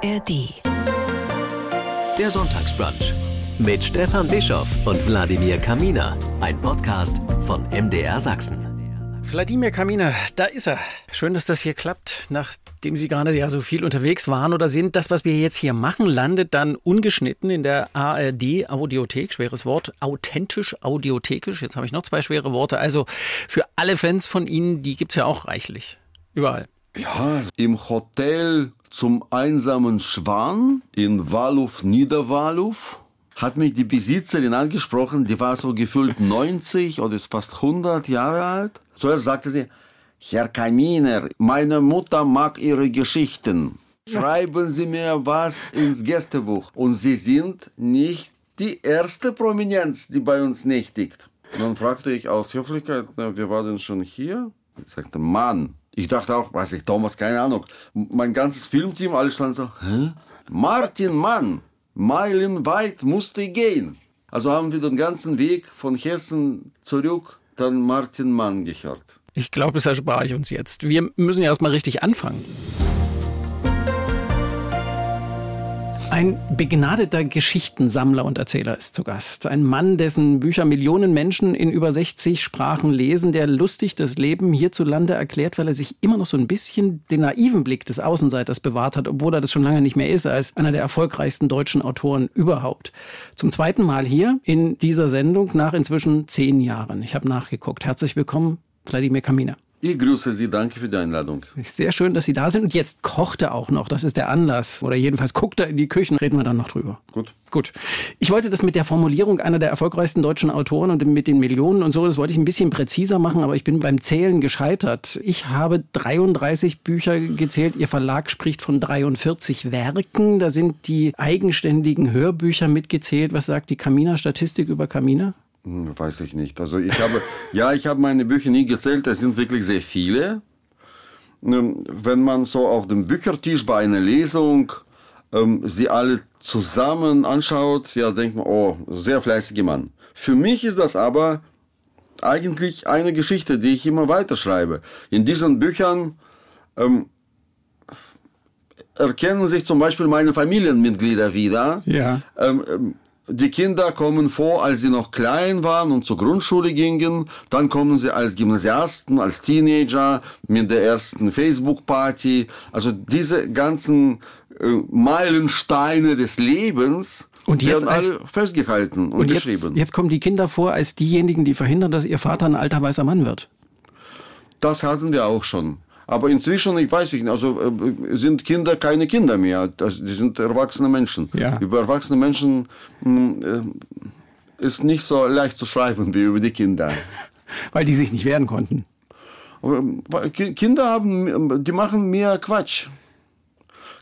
ARD. Der Sonntagsbrunch mit Stefan Bischoff und Wladimir Kaminer. Ein Podcast von MDR Sachsen. Wladimir Kaminer, da ist er. Schön, dass das hier klappt, nachdem Sie gerade ja so viel unterwegs waren oder sind. Das, was wir jetzt hier machen, landet dann ungeschnitten in der ARD Audiothek. Schweres Wort. Authentisch, audiothekisch. Jetzt habe ich noch zwei schwere Worte. Also für alle Fans von Ihnen, die gibt es ja auch reichlich. Überall. Ja, im Hotel zum einsamen Schwan in Waluf, Niederwaluf hat mich die Besitzerin angesprochen, die war so gefühlt 90 oder ist fast 100 Jahre alt. Zuerst sagte sie, Herr Kaminer, meine Mutter mag Ihre Geschichten. Schreiben Sie mir was ins Gästebuch. Und Sie sind nicht die erste Prominenz, die bei uns nächtigt. Und dann fragte ich aus Höflichkeit, na, wer war denn schon hier? Ich sagte, Mann. Ich dachte auch, weiß ich, Thomas, keine Ahnung. Mein ganzes Filmteam, alle standen so, hä? Martin Mann, meilenweit musste gehen. Also haben wir den ganzen Weg von Hessen zurück dann Martin Mann gehört. Ich glaube, es erspare ich uns jetzt. Wir müssen ja erstmal richtig anfangen. Ein begnadeter Geschichtensammler und Erzähler ist zu Gast. Ein Mann, dessen Bücher Millionen Menschen in über 60 Sprachen lesen, der lustig das Leben hierzulande erklärt, weil er sich immer noch so ein bisschen den naiven Blick des Außenseiters bewahrt hat, obwohl er das schon lange nicht mehr ist. Er ist einer der erfolgreichsten deutschen Autoren überhaupt. Zum zweiten Mal hier in dieser Sendung nach inzwischen zehn Jahren. Ich habe nachgeguckt. Herzlich willkommen, Vladimir Kaminer. Ich grüße Sie, danke für die Einladung. Sehr schön, dass Sie da sind. Und jetzt kocht er auch noch. Das ist der Anlass. Oder jedenfalls guckt er in die Küchen. Reden wir dann noch drüber. Gut. Gut. Ich wollte das mit der Formulierung einer der erfolgreichsten deutschen Autoren und mit den Millionen und so, das wollte ich ein bisschen präziser machen, aber ich bin beim Zählen gescheitert. Ich habe 33 Bücher gezählt. Ihr Verlag spricht von 43 Werken. Da sind die eigenständigen Hörbücher mitgezählt. Was sagt die Kamina-Statistik über Kamina? Hm, Weiß ich nicht. Also ich habe, ja, ich habe meine Bücher nie gezählt. Es sind wirklich sehr viele. Ähm, Wenn man so auf dem Büchertisch bei einer Lesung ähm, sie alle zusammen anschaut, ja, denkt man, oh, sehr fleißiger Mann. Für mich ist das aber eigentlich eine Geschichte, die ich immer weiterschreibe. In diesen Büchern ähm, erkennen sich zum Beispiel meine Familienmitglieder wieder. Ja. Ähm, ähm, die Kinder kommen vor, als sie noch klein waren und zur Grundschule gingen. Dann kommen sie als Gymnasiasten, als Teenager mit der ersten Facebook-Party. Also diese ganzen äh, Meilensteine des Lebens Und jetzt werden als- alle festgehalten und, Und jetzt, geschrieben. jetzt kommen die Kinder vor als diejenigen, die verhindern, dass ihr Vater ein alter weißer Mann wird. Das hatten wir auch schon. Aber inzwischen, ich weiß nicht, also äh, sind Kinder keine Kinder mehr. Das, die sind erwachsene Menschen. Ja. Über erwachsene Menschen mh, äh, ist nicht so leicht zu schreiben wie über die Kinder. Weil die sich nicht wehren konnten. Äh, Ki- Kinder haben, die machen mehr Quatsch.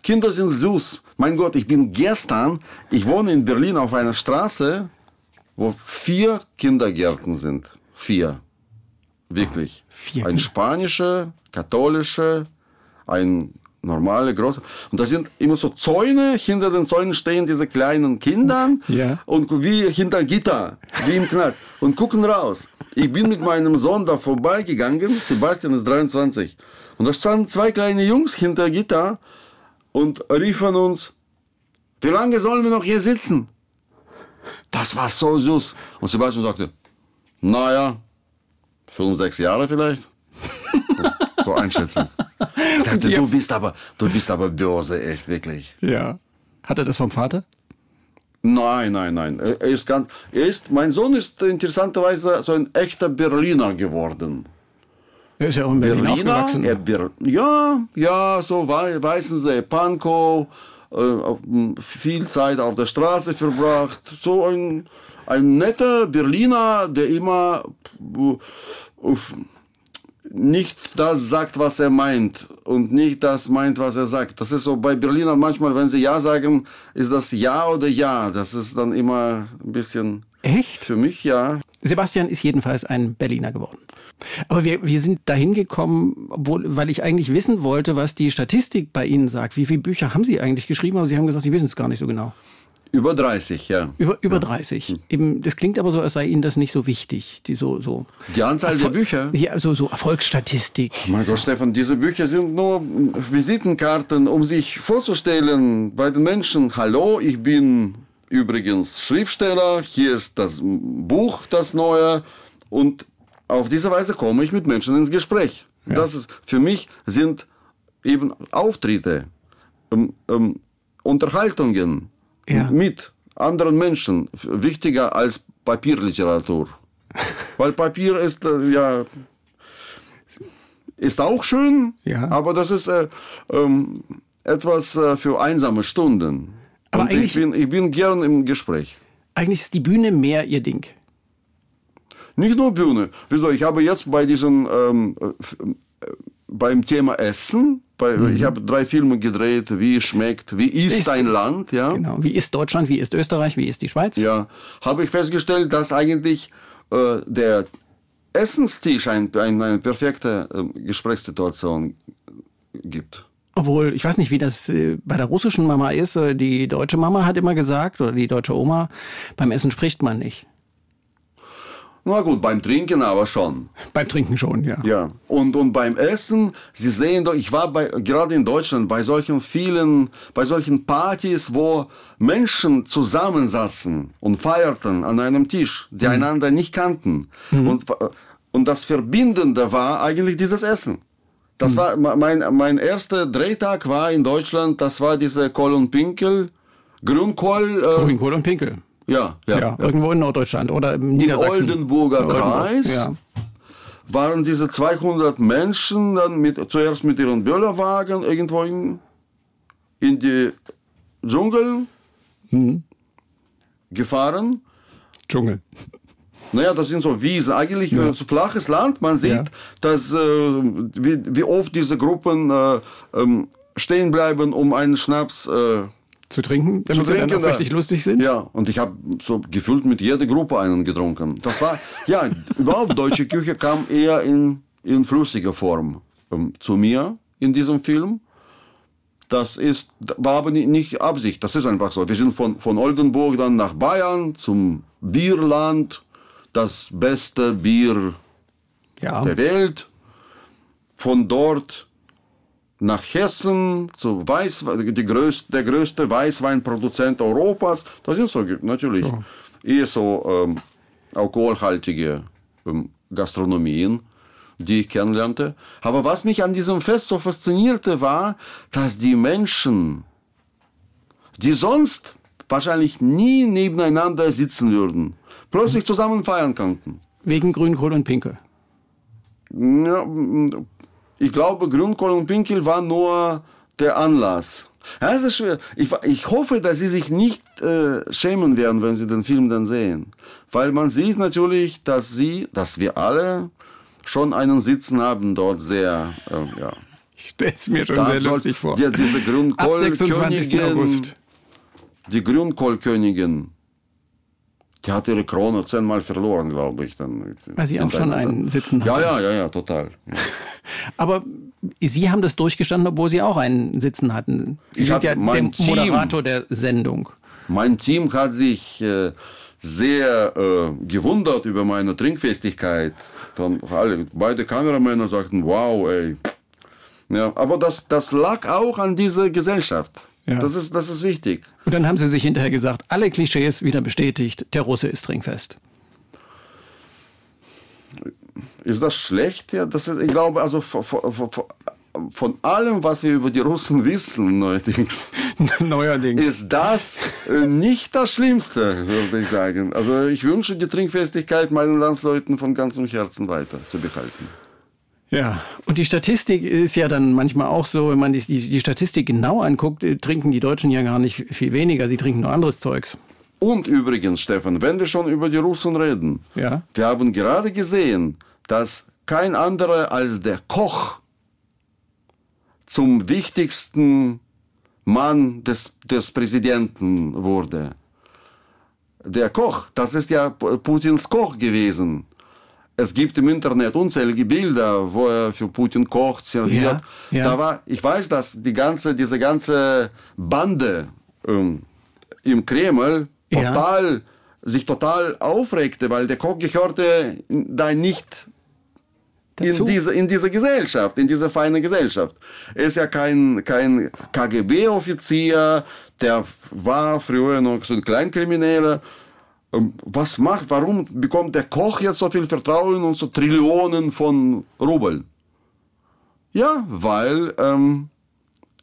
Kinder sind süß. Mein Gott, ich bin gestern, ich wohne in Berlin auf einer Straße, wo vier Kindergärten sind. Vier. Wirklich. Vier ein spanischer, katholischer, ein normale, große. Und da sind immer so Zäune, hinter den Zäunen stehen diese kleinen Kinder Ja. und wie hinter Gitter, wie im Knast und gucken raus. Ich bin mit meinem Sohn da vorbeigegangen, Sebastian ist 23 und da standen zwei kleine Jungs hinter Gitter und riefen uns, wie lange sollen wir noch hier sitzen? Das war so süß. Und Sebastian sagte, naja, fünf, sechs Jahre vielleicht. so einschätzen. Ich dachte, du bist aber, du bist aber böse, echt, wirklich. Ja. Hat er das vom Vater? Nein, nein, nein. Er ist ganz, er ist, mein Sohn ist interessanterweise so ein echter Berliner geworden. Er ist ja auch in Berlin aufgewachsen. er ja, ja, so Wei- Weißensee, Pankow, äh, viel Zeit auf der Straße verbracht. So ein, ein netter Berliner, der immer äh, nicht das sagt, was er meint und nicht das meint, was er sagt. Das ist so bei Berlinern manchmal, wenn sie Ja sagen, ist das Ja oder Ja. Das ist dann immer ein bisschen Echt? für mich ja. Sebastian ist jedenfalls ein Berliner geworden. Aber wir, wir sind dahin gekommen, obwohl, weil ich eigentlich wissen wollte, was die Statistik bei Ihnen sagt. Wie viele Bücher haben Sie eigentlich geschrieben? Aber Sie haben gesagt, Sie wissen es gar nicht so genau. Über 30, ja. Über, über 30. Eben, das klingt aber so, als sei Ihnen das nicht so wichtig. Die, so, so Die Anzahl der Bücher. Ja, so, so Erfolgsstatistik. Mein Gott, Stefan, diese Bücher sind nur Visitenkarten, um sich vorzustellen bei den Menschen. Hallo, ich bin übrigens Schriftsteller, hier ist das Buch, das neue. Und auf diese Weise komme ich mit Menschen ins Gespräch. Das ist, für mich sind eben Auftritte, ähm, ähm, Unterhaltungen Ja. mit anderen Menschen wichtiger als Papierliteratur. Weil Papier ist äh, ja ist auch schön, Ja. aber das ist äh, ähm, etwas äh, für einsame Stunden. Aber Und ich eigentlich- bin, ich bin gern im Gespräch. Eigentlich ist die Bühne mehr Ihr Ding. Nicht nur Bühne. Wieso? Ich habe jetzt bei diesen ähm, äh, äh, beim Thema Essen, ich habe drei Filme gedreht, wie schmeckt, wie ist, Ist- ein Land, ja. Genau. Wie ist Deutschland? Wie ist Österreich? Wie ist die Schweiz? Ja, habe ich festgestellt, dass eigentlich äh, der Essenstisch ein, ein, eine perfekte äh, Gesprächssituation gibt. Obwohl, ich weiß nicht, wie das äh, bei der russischen Mama ist. Äh, Die deutsche Mama hat immer gesagt, oder die deutsche Oma, beim Essen spricht man nicht. Na gut, beim Trinken aber schon. Beim Trinken schon, ja. Ja. Und, und beim Essen, Sie sehen doch, ich war bei, gerade in Deutschland bei solchen vielen, bei solchen Partys, wo Menschen zusammensaßen und feierten an einem Tisch, die einander nicht kannten. Und, und das Verbindende war eigentlich dieses Essen. Das war mein, mein erster Drehtag war in Deutschland, das war diese Kohl und Pinkel, Grünkohl, äh, Grünkohl und Pinkel. Ja, Ja, ja, irgendwo in Norddeutschland oder im Niedersachsen. Oldenburger Oldenburg, Kreis. Ja. waren diese 200 Menschen dann mit, zuerst mit ihren Böllerwagen irgendwo in, in die Dschungel gefahren. Dschungel. Naja, das sind so Wiesen, eigentlich äh, so flaches Land. Man sieht, Ja. dass, äh, wie, wie oft diese Gruppen äh, ähm, stehen bleiben, um einen Schnaps äh, Zu trinken, damit zu sie dann trinken, auch richtig lustig sind? Ja, und ich habe so gefühlt mit jeder Gruppe einen getrunken. Das war, ja, überhaupt deutsche Küche kam eher in, in flüssiger Form ähm, zu mir in diesem Film. Das ist, war aber ni- nicht Absicht, das ist einfach so. Wir sind von, von Oldenburg dann nach Bayern zum Bierland, das beste Bier Ja. der Welt. Von dort nach Hessen zu Weiß, die größte, der größte Weißweinproduzent Europas. Das sind so natürlich eher so ähm, alkoholhaltige ähm, Gastronomien, die ich kennenlernte. Aber was mich an diesem Fest so faszinierte, war, dass die Menschen, die sonst wahrscheinlich nie nebeneinander sitzen würden, plötzlich zusammen feiern konnten. Wegen Grünkohl und Pinkel. Ja, ich glaube, Grünkohl und Pinkel war nur der Anlass. Ja, es ist schwer. Ich, ich hoffe, dass Sie sich nicht äh, schämen werden, wenn Sie den Film dann sehen. Weil man sieht natürlich, dass Sie, dass wir alle schon einen Sitzen haben dort sehr, äh, ja. Ich stelle es mir schon Da sehr lustig vor. Die, diese Ab 26. Grünkohlkönigin, August. die Grünkohlkönigin, die hat ihre Krone zehnmal verloren, glaube ich. Dann Weil sie auch schon einen Sitzen Ja, hatte. ja, ja, ja, total. Aber Sie haben das durchgestanden, obwohl Sie auch einen Sitzen hatten. Sie Ich sind ja der Team. Moderator der Sendung. Mein Team hat sich äh, sehr äh, gewundert über meine Trinkfestigkeit. Dann alle, beide Kameramänner sagten, wow, ey. Ja, aber das, das lag auch an dieser Gesellschaft. Ja. Das, ist, das ist wichtig. Und dann haben Sie sich hinterher gesagt, alle Klischees wieder bestätigt, der Russe ist trinkfest. Ist das schlecht? Ja, das ist, ich glaube, also von, von, von, allem, was wir über die Russen wissen, neuerdings, Neuerdings. ist das äh, nicht das Schlimmste, würde ich sagen. Also ich wünsche die Trinkfestigkeit meinen Landsleuten von ganzem Herzen weiter zu behalten. Ja, und die Statistik ist ja dann manchmal auch so, wenn man die, die, die Statistik genau anguckt, äh, trinken die Deutschen ja gar nicht viel weniger, sie trinken nur anderes Zeugs. Und übrigens, Stefan, wenn wir schon über die Russen reden, Ja. wir haben gerade gesehen, dass kein anderer als der Koch zum wichtigsten Mann des, des Präsidenten wurde. Der Koch, das ist ja Putins Koch gewesen. Es gibt im Internet unzählige Bilder, wo er für Putin kocht, serviert. Ja, ja. Da war, ich weiß, dass die ganze, diese ganze Bande ähm, im Kreml Ja. total, sich total aufregte, weil der Koch gehörte da nicht Dazu? in diese, in diese Gesellschaft, in diese feine Gesellschaft. Er ist ja kein, kein KGB-Offizier, der war früher noch so ein Kleinkrimineller. Ähm, Was macht, warum bekommt der Koch jetzt so viel Vertrauen und so Trillionen von Rubeln? Ja, weil ähm,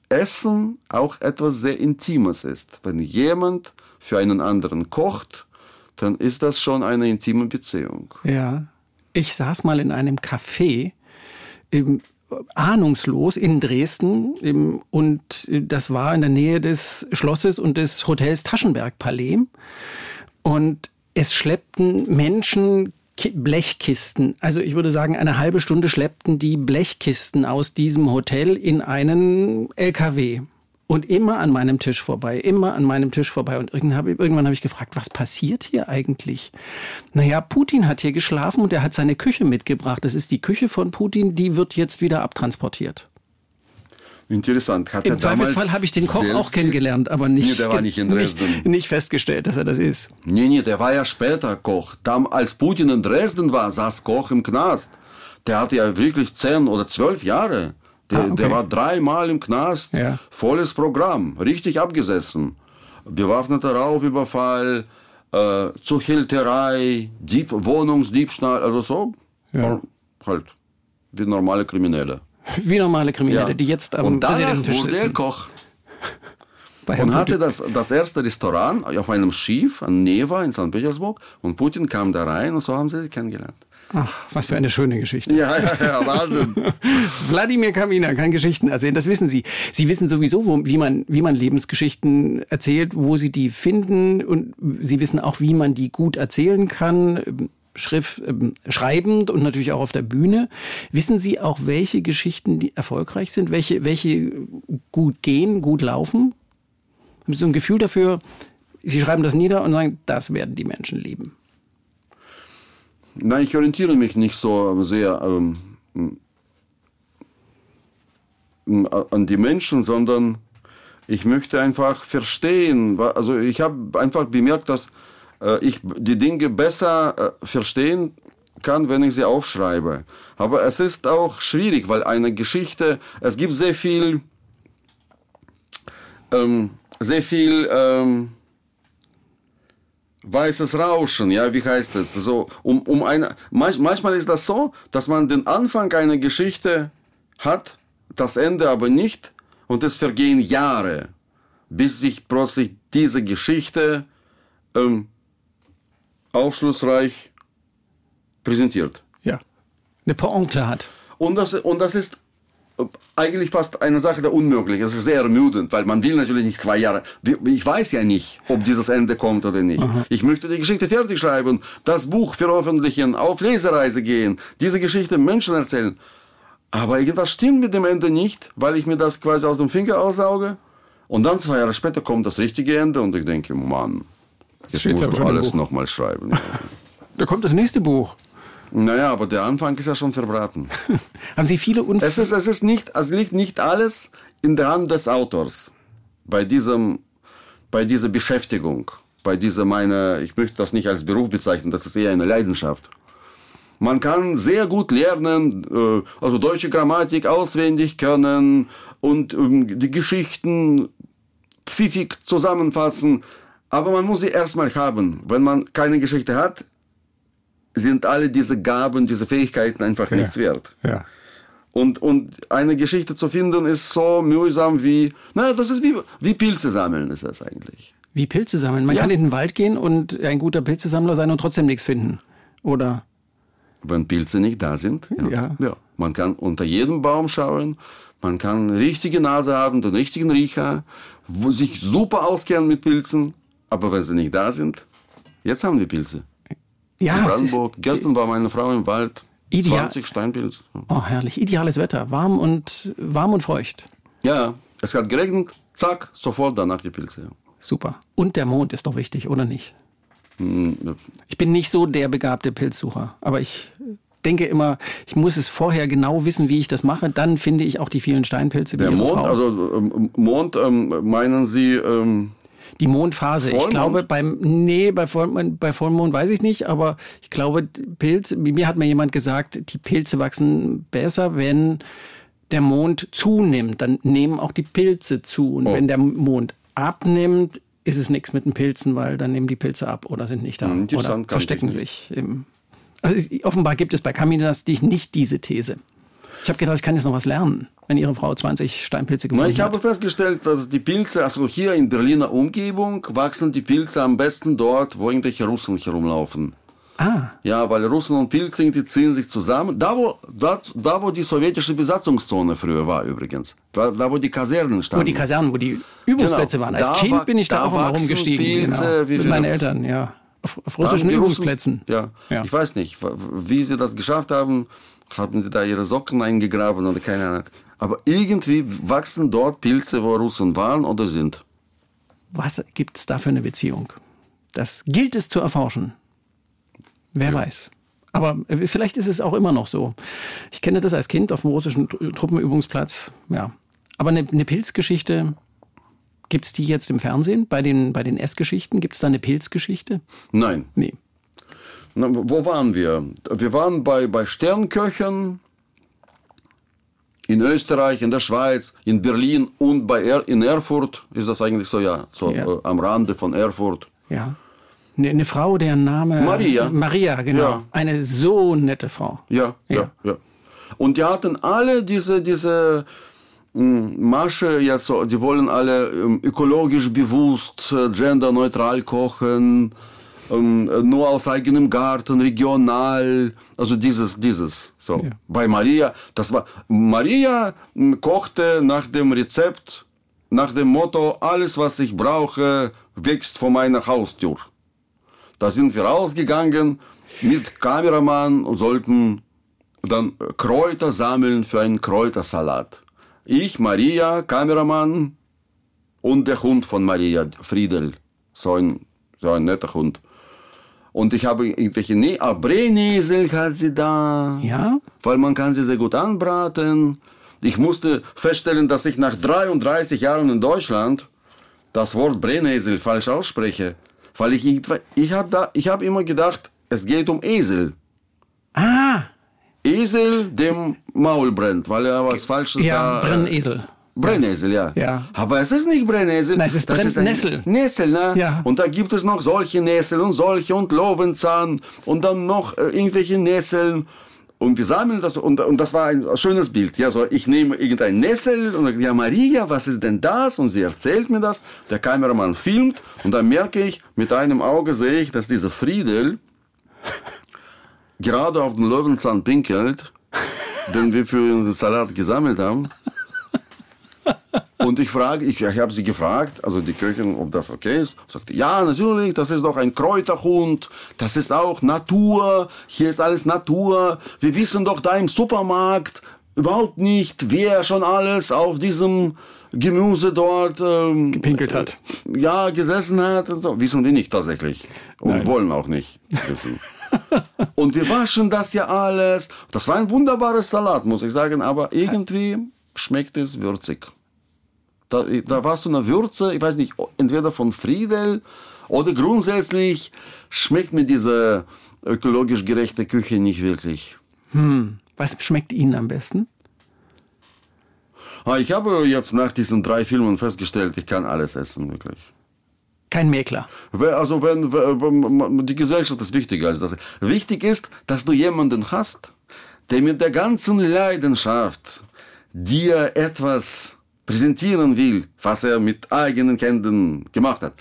Essen auch etwas sehr Intimes ist. Wenn jemand für einen anderen kocht, dann ist das schon eine intime Beziehung. Ja. Ich saß mal in einem Café, ähm, ahnungslos in Dresden ähm, und äh, das war in der Nähe des Schlosses und des Hotels Taschenberg Palais. Und es schleppten Menschen Ki- Blechkisten. Also ich würde sagen, eine halbe Stunde schleppten die Blechkisten aus diesem Hotel in einen LKW. Und immer an meinem Tisch vorbei, immer an meinem Tisch vorbei. Und irgendwann habe ich gefragt, was passiert hier eigentlich? Naja, Putin hat hier geschlafen und er hat seine Küche mitgebracht. Das ist die Küche von Putin, die wird jetzt wieder abtransportiert. Interessant. Hat Im Zweifelsfall habe ich den Koch auch kennengelernt, aber nicht, Nee, der war nicht in Dresden. Nicht, nicht festgestellt, dass er das ist. Nee, nee, der war ja später Koch. Dann, als Putin in Dresden war, saß Koch im Knast. Der hatte ja wirklich zehn oder zwölf Jahre. Der, Ah, okay. der war dreimal im Knast. Ja. Volles Programm. Richtig abgesessen. Bewaffneter Raubüberfall, äh, Zuchhälterei, Dieb, Wohnungsdiebstahl, also so. Ja. Halt. Wie normale Kriminelle. Wie normale Kriminelle, Ja. die jetzt am Und Präsidententisch wurde er sitzen. Koch. Bei Und hatte das, das erste Restaurant auf einem Schiff an Neva in St. Petersburg. Und Putin kam da rein und so haben sie sich kennengelernt. Ach, was für eine schöne Geschichte. Ja, ja, ja, Wahnsinn. Wladimir Kamina kann Geschichten erzählen, das wissen Sie. Sie wissen sowieso, wo, wie, man, wie man Lebensgeschichten erzählt, wo Sie die finden und Sie wissen auch, wie man die gut erzählen kann. Schrift, ähm, schreibend und natürlich auch auf der Bühne. Wissen Sie auch, welche Geschichten die erfolgreich sind, welche, welche gut gehen, gut laufen? Haben Sie so ein Gefühl dafür, Sie schreiben das nieder und sagen, das werden die Menschen lieben. Nein, ich orientiere mich nicht so sehr ähm, an die Menschen, sondern ich möchte einfach verstehen. Also ich habe einfach bemerkt, dass ich die Dinge besser äh, verstehen kann, wenn ich sie aufschreibe. Aber es ist auch schwierig, weil eine Geschichte, es gibt sehr viel, ähm, sehr viel ähm, weißes Rauschen, ja, wie heißt es? So, um, um eine, manch, manchmal ist das so, dass man den Anfang einer Geschichte hat, das Ende aber nicht und es vergehen Jahre, bis sich plötzlich diese Geschichte ähm, aufschlussreich präsentiert. Ja. Eine Pointe hat. Und das, und das ist eigentlich fast eine Sache der Unmöglich. Es ist sehr ermüdend, weil man will natürlich nicht zwei Jahre. Ich weiß ja nicht, ob dieses Ende kommt oder nicht. Ich möchte die Geschichte fertig schreiben, das Buch veröffentlichen, auf Lesereise gehen, diese Geschichte Menschen erzählen. Aber irgendwas stimmt mit dem Ende nicht, weil ich mir das quasi aus dem Finger aussauge. Und dann zwei Jahre später kommt das richtige Ende und ich denke, Mann, jetzt Steht's muss alles nochmal schreiben. Da kommt das nächste Buch. naja, aber der Anfang ist ja schon verbraten. Haben Sie viele Unfälle? Es ist, es ist nicht, es liegt nicht alles in der Hand des Autors. Bei diesem, bei dieser Beschäftigung, bei dieser meine, ich möchte das nicht als Beruf bezeichnen, das ist eher eine Leidenschaft. Man kann sehr gut lernen, äh, also deutsche Grammatik auswendig können und ähm, die Geschichten pfiffig zusammenfassen, aber man muss sie erstmal haben. Wenn man keine Geschichte hat, sind alle diese Gaben, diese Fähigkeiten einfach nichts wert. Ja. Und, und eine Geschichte zu finden ist so mühsam wie, naja, das ist wie, wie Pilze sammeln ist das eigentlich. Wie Pilze sammeln. Man Ja. kann in den Wald gehen und ein guter Pilzesammler sein und trotzdem nichts finden. Oder? Wenn Pilze nicht da sind. Ja. ja. Man kann unter jedem Baum schauen, man kann eine richtige Nase haben, den richtigen Riecher, sich super auskennen mit Pilzen, aber wenn sie nicht da sind, jetzt haben wir Pilze. Ja, In ist Brandenburg, gestern war meine Frau im Wald, Ideal. 20 Steinpilze. oh, herrlich. Ideales Wetter. Warm und, warm und feucht. Ja, es hat geregnet, zack, sofort danach die Pilze. Super. Und der Mond ist doch wichtig, oder nicht? Hm, Ich bin nicht so der begabte Pilzsucher, aber ich denke immer, ich muss es vorher genau wissen, wie ich das mache. Dann finde ich auch die vielen Steinpilze. Der Mond, Frau. also ähm, Mond, ähm, meinen Sie, ähm, Die Mondphase. Ich Vollmond? glaube, beim, nee, bei Vollmond, bei Vollmond weiß ich nicht, aber ich glaube, Pilze, mir hat mir jemand gesagt, die Pilze wachsen besser, wenn der Mond zunimmt. Dann nehmen auch die Pilze zu. Und Oh. wenn der Mond abnimmt, ist es nichts mit den Pilzen, weil dann nehmen die Pilze ab oder sind nicht da Hm, oder verstecken ich sich. Im, also es, offenbar gibt es bei Caminas dich nicht diese These. Ich habe gedacht, ich kann jetzt noch was lernen, wenn Ihre Frau 20 Steinpilze gefunden ich habe hat. festgestellt, dass die Pilze, also hier in Berliner Umgebung, wachsen die Pilze am besten dort, wo irgendwelche Russen herumlaufen. Ah, Ja, weil Russen und Pilze die ziehen sich zusammen. Da wo, da, da, wo die sowjetische Besatzungszone früher war übrigens. Da, da wo die Kasernen standen. wo die Kasernen, wo die Übungsplätze Genau. waren. Als Da Kind bin ich da, auch wachsen rumgestiegen. Pilze genau. wie Mit meinen. Eltern, ja. Auf, auf russischen Übungsplätzen. Russen, ja, Ja. ich weiß nicht, wie sie das geschafft haben. Haben sie da ihre Socken eingegraben oder keine Ahnung. Aber irgendwie wachsen dort Pilze, wo Russen waren oder sind. Was gibt es da für eine Beziehung? Das gilt es zu erforschen. Wer weiß. Aber äh, vielleicht ist es auch immer noch so. Ich kenne das als Kind auf dem russischen Tru- Truppenübungsplatz. Ja. Aber eine, eine Pilzgeschichte, gibt es die jetzt im Fernsehen? Bei den, bei den Essgeschichten? Gibt es da eine Pilzgeschichte? Nein. Nee. Na, wo waren wir? Wir waren bei, bei Sternköchen in Österreich, in der Schweiz, in Berlin und bei er, in Erfurt. Ist das eigentlich so, ja, so Ja. Äh, am Rande von Erfurt. Ja. Eine, eine Frau, deren Name. Maria. Maria, genau. Ja. Eine so nette Frau. Ja, ja, Ja. ja. Und die hatten alle diese, diese mh, Masche, jetzt so, die wollen alle ähm, ökologisch bewusst, äh, genderneutral kochen, ähm, äh, nur aus eigenem Garten, regional, also dieses, dieses. So. Bei Maria, das war, Maria mh, kochte nach dem Rezept, nach dem Motto, alles was ich brauche, wächst vor meiner Haustür. Da sind wir rausgegangen mit Kameramann und sollten dann Kräuter sammeln für einen Kräutersalat. Ich, Maria, Kameramann und der Hund von Maria, Friedel. So ein, so ein netter Hund. Und ich habe irgendwelche, nee, ah, Brennesel hat sie da. Ja? Weil man kann sie sehr gut anbraten. Ich musste feststellen, dass ich nach 33 Jahren in Deutschland das Wort Brennesel falsch ausspreche. Weil ich, ich habe da, ich habe immer gedacht, es geht um Esel. Ah, Esel dem Maul brennt, weil er was Falsches ja, da... äh, Brennesel. Brennesel, ja. Ja. Aber es ist nicht Brennesel. Nein, es ist Brennnessel. Nessel, ne? Ja. Und da gibt es noch solche Nessel und solche und Löwenzahn und dann noch äh, irgendwelche Nesseln. Und wir sammeln das und, und das war ein schönes Bild. Ja, so ich nehme irgendein Nessel und sage, ja Maria, was ist denn das? Und sie erzählt mir das. Der Kameramann filmt und dann merke ich, mit einem Auge sehe ich, dass dieser Friedel gerade auf den Löwenzahn pinkelt, den wir für unseren Salat gesammelt haben. Und ich frage, ich, ich habe sie gefragt, also die Köchin, ob das okay ist. Sagte, ja, natürlich, das ist doch ein Kräuterhund, das ist auch Natur, hier ist alles Natur. Wir wissen doch da im Supermarkt überhaupt nicht, wer schon alles auf diesem Gemüse dort ähm, Gepinkelt hat. ja, gesessen hat und so. Wissen wir nicht tatsächlich. Und Nein. wollen auch nicht wissen. und wir waschen das ja alles. Das war ein wunderbares Salat, muss ich sagen, aber irgendwie schmeckt es würzig. Da, da war so eine Würze, ich weiß nicht, entweder von Friedel oder grundsätzlich schmeckt mir diese ökologisch gerechte Küche nicht wirklich. Was schmeckt Ihnen am besten? Ah, Ich habe jetzt nach diesen drei Filmen festgestellt, ich kann alles essen, wirklich. Kein Mäkler. Also wenn, wenn die Gesellschaft ist wichtiger als das. Wichtig ist, dass du jemanden hast, der mit der ganzen Leidenschaft dir etwas präsentieren will, was er mit eigenen Händen gemacht hat.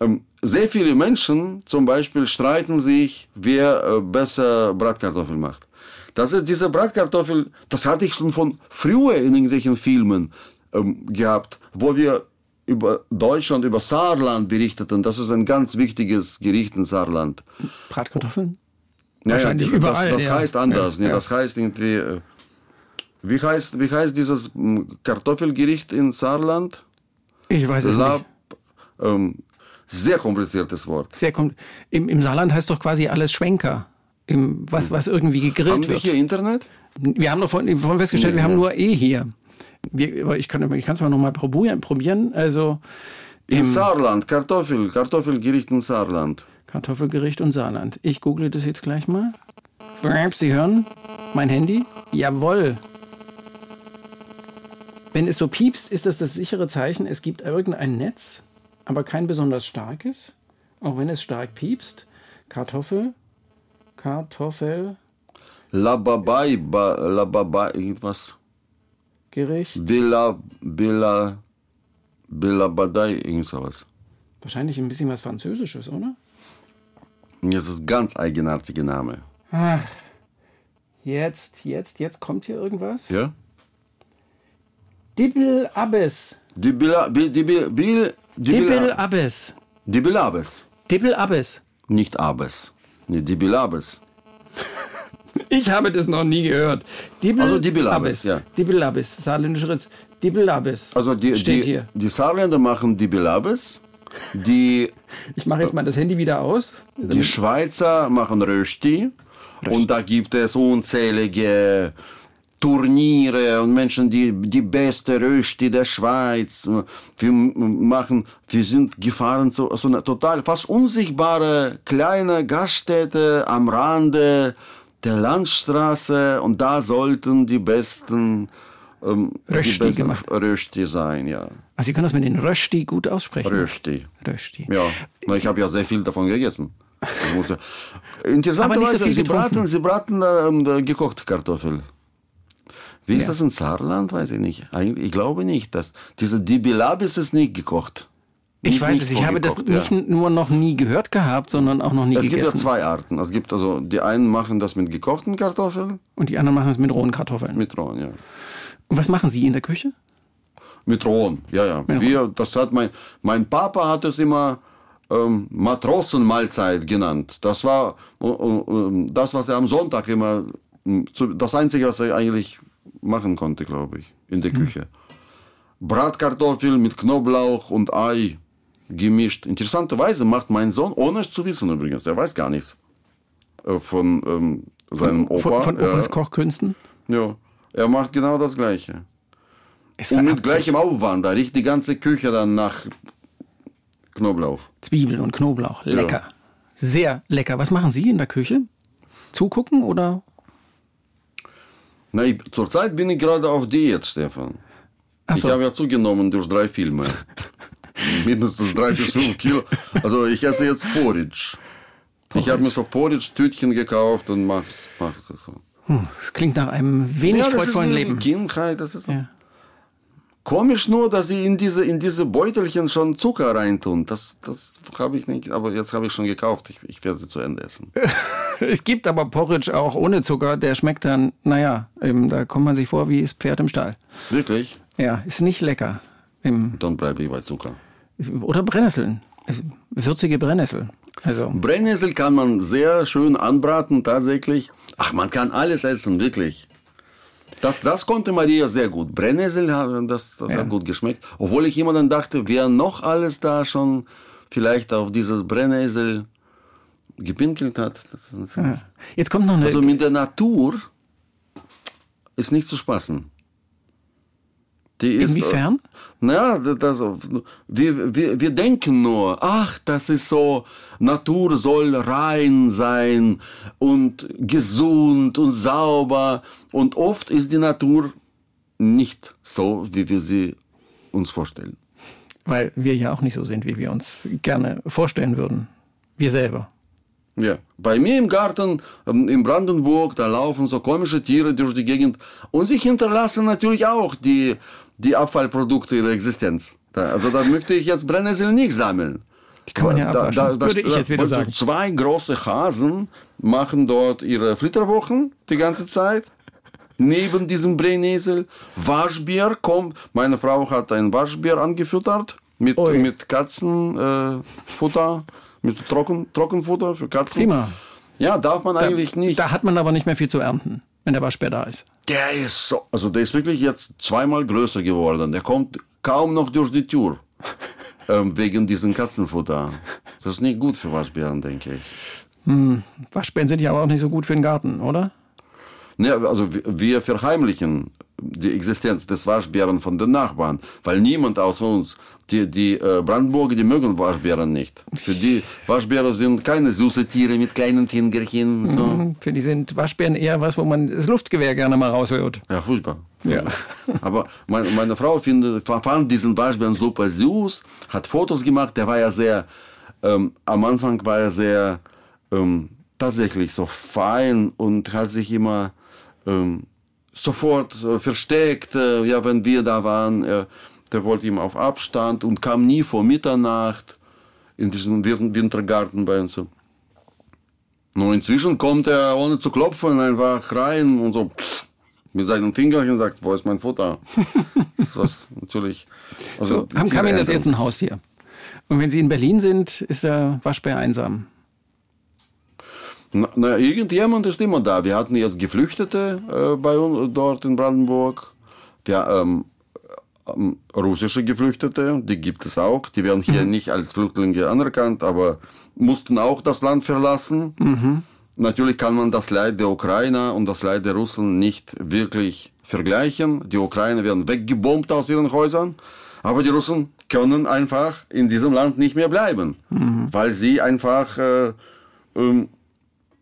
Ähm, Sehr viele Menschen zum Beispiel streiten sich, wer äh, besser Bratkartoffel macht. Das ist diese Bratkartoffel, das hatte ich schon von früher in irgendwelchen Filmen ähm, gehabt, wo wir über Deutschland, über Saarland berichteten. Das ist ein ganz wichtiges Gericht in Saarland. Bratkartoffeln? Ja, Wahrscheinlich überall, Das, das ja. heißt anders. Ja, ne? ja. Das heißt irgendwie. Wie heißt, wie heißt dieses mm, Kartoffelgericht in Saarland? Ich weiß es La- nicht. ähm, sehr kompliziertes Wort. Sehr kom Im, Im Saarland heißt doch quasi alles Schwenker. Im, was, was irgendwie gegrillt Haben wir wird. hier Internet? Wir haben doch vorhin, vorhin festgestellt, wir haben nur E hier. Wir, ich kann es mal nochmal probieren, probieren. Also Im Saarland, Kartoffel, Kartoffelgericht im Saarland. Kartoffelgericht und Saarland. Ich google das jetzt gleich mal. Sie hören mein Handy? Jawohl. Wenn es so piepst, ist das das sichere Zeichen, es gibt irgendein Netz, aber kein besonders starkes. Auch wenn es stark piepst. Kartoffel, Kartoffel, Lababai, ba, Lababai, irgendwas. Gericht. Billa, Billa, Billabadai, irgend sowas. Wahrscheinlich ein bisschen was Französisches, oder? Das ist ein ganz eigenartiger Name. Ach, jetzt, jetzt, jetzt kommt hier irgendwas. Ja? Dibbel Abbes. Dibila, Bil, Dibil, Bil, Dibbel Dibila, Abbes. Dibilabes. Dibbel Abbes. Nicht Abes. Nee, Dibilabes. Ich habe das noch nie gehört. Dibbel Also Dibbelabes, ja. Dibbelabes, saarländischer Ritz. Dibbelabes. Also die, Steht die, hier. die Saarländer machen Dibilabes. Die, Ich mache jetzt mal das Handy wieder aus. die Schweizer machen Rösti. Und da gibt es unzählige Turniere und Menschen, die die beste Rösti der Schweiz. Wir machen, wir sind gefahren zu so einer total fast unsichtbare kleine Gaststätte am Rande der Landstraße und da sollten die besten ähm, die Rösti besten gemacht. Rösti sein, ja. Also Sie können das mit den Rösti gut aussprechen. Rösti. Rösti. Ja, na, ich habe ja sehr viel davon gegessen. Interessanterweise, so sie braten, sie braten da gekochte Kartoffel. Wie ist Ja. das in Saarland? Weiß ich nicht. Ich glaube nicht, dass diese Dibilabis ist nicht gekocht. Ich Nicht- weiß nicht es, ich habe das vorgekocht, nicht nur noch nie gehört gehabt, sondern auch noch nie Es gibt ja gegessen. zwei Arten. Es gibt also, die einen machen das mit gekochten Kartoffeln, Und die anderen machen es mit rohen Kartoffeln. mit rohen, ja. Und was machen Sie in der Küche? Mit rohen, ja, ja. Mit Wir, das hat mein, mein Papa hat es immer ähm, Matrosenmahlzeit genannt. Das war äh, äh, das, was er am Sonntag immer, äh, zu- das Einzige, was er eigentlich machen konnte, glaube ich, in der Küche. Bratkartoffel mit Knoblauch und Ei gemischt. Interessanterweise macht mein Sohn, ohne es zu wissen übrigens, der weiß gar nichts äh, von ähm, seinem Opa. Von, von Opas ja, Kochkünsten? ja, er macht genau das Gleiche. Es Und mit gleichem Aufwand, da riecht die ganze Küche dann nach Knoblauch. Zwiebeln und Knoblauch. Lecker. Sehr lecker. Was machen Sie in der Küche? Zugucken oder? Na, zurzeit bin ich gerade auf Diät, Stefan. Ach Ich so. habe ja zugenommen durch drei Filme. Mindestens drei bis fünf Kilo. Also ich esse jetzt Porridge. Ich habe mir so Porridge-Tütchen gekauft und mach, mach das so. Hm, Das klingt nach einem wenig ist freudvollen Leben. Kindheit, das ist so. Ja. Komisch nur, dass sie in diese, in diese Beutelchen schon Zucker reintun. Das, das habe ich nicht, aber jetzt habe ich schon gekauft. Ich, ich werde sie zu Ende essen. Es gibt aber Porridge auch ohne Zucker. Der schmeckt dann, naja, eben, da kommt man sich vor wie das Pferd im Stall. Wirklich? Ja, ist nicht lecker. Im, Dann bleibe ich bei Zucker. oder Brennnesseln. Würzige Brennnessel. Also, Brennnessel kann man sehr schön anbraten, tatsächlich. Ach, man kann alles essen, wirklich. Das, das konnte Maria sehr gut. Brennnessel, das, das Ja. hat gut geschmeckt. Obwohl ich immer dann dachte, wer noch alles da schon vielleicht auf dieses Brennnessel gepinkelt hat. Ja. Jetzt kommt noch eine. Also mit der Natur ist nicht zu spaßen. Die ist, Inwiefern? Na, das, wir, wir, wir denken nur, ach, das ist so, Natur soll rein sein und gesund und sauber. Und oft ist die Natur nicht so, wie wir sie uns vorstellen. weil wir ja auch nicht so sind, wie wir uns gerne vorstellen würden. Wir selber. Ja, bei mir im Garten ähm, in Brandenburg, da laufen so komische Tiere durch die Gegend und sie hinterlassen natürlich auch die, die Abfallprodukte ihrer Existenz. Da, also da möchte ich jetzt Brennnessel nicht sammeln. Die kann man ja Da- da- da- würde ich jetzt wieder sagen. Zwei große Hasen machen dort ihre Flitterwochen die ganze Zeit. Neben diesem Brennnessel. Waschbär kommt. Meine Frau hat ein Waschbär angefüttert mit, mit Katzenfutter. Äh, mit Trocken, Trockenfutter für Katzen. Prima. Ja, darf man eigentlich nicht. Da hat man aber nicht mehr viel zu ernten, wenn der Waschbär da ist. Der ist so, also der ist wirklich jetzt zweimal größer geworden. Der kommt kaum noch durch die Tür. ähm, wegen diesem Katzenfutter. Das ist nicht gut für Waschbären, denke ich. Waschbären sind ja aber auch nicht so gut für den Garten, oder? Ne, also wir verheimlichen die Existenz des Waschbären von den Nachbarn, weil niemand aus uns, die, die äh, Brandenburger, die mögen Waschbären nicht. Für die Waschbären sind keine süße Tiere mit kleinen Fingerchen. So. Mhm, Für die sind Waschbären eher was, wo man das Luftgewehr gerne mal raushört. Ja, furchtbar. Ja. Aber meine, meine Frau findet, fand diesen Waschbären super süß, hat Fotos gemacht, der war ja sehr, ähm, am Anfang war er sehr ähm, tatsächlich so fein und hat sich immer ähm, sofort äh, versteckt, äh, ja, wenn wir da waren. Äh, der wollte ihm auf Abstand und kam nie vor Mitternacht in diesen Win- Wintergarten bei uns. Nur inzwischen kommt er ohne zu klopfen einfach rein und so mit seinen Fingerchen sagt, wo ist mein Futter? das ist natürlich. also So, haben Kamin das jetzt ein Haustier? Und wenn Sie in Berlin sind, ist der Waschbär einsam. Na, na, irgendjemand ist immer da. Wir hatten jetzt Geflüchtete äh, bei uns dort in Brandenburg. Der, ähm, ähm, russische Geflüchtete, die gibt es auch. Die werden hier nicht als Flüchtlinge anerkannt, aber mussten auch das Land verlassen. Natürlich kann man das Leid der Ukrainer und das Leid der Russen nicht wirklich vergleichen. Die Ukrainer werden weggebombt aus ihren Häusern, aber die Russen können einfach in diesem Land nicht mehr bleiben, weil sie einfach äh, ähm,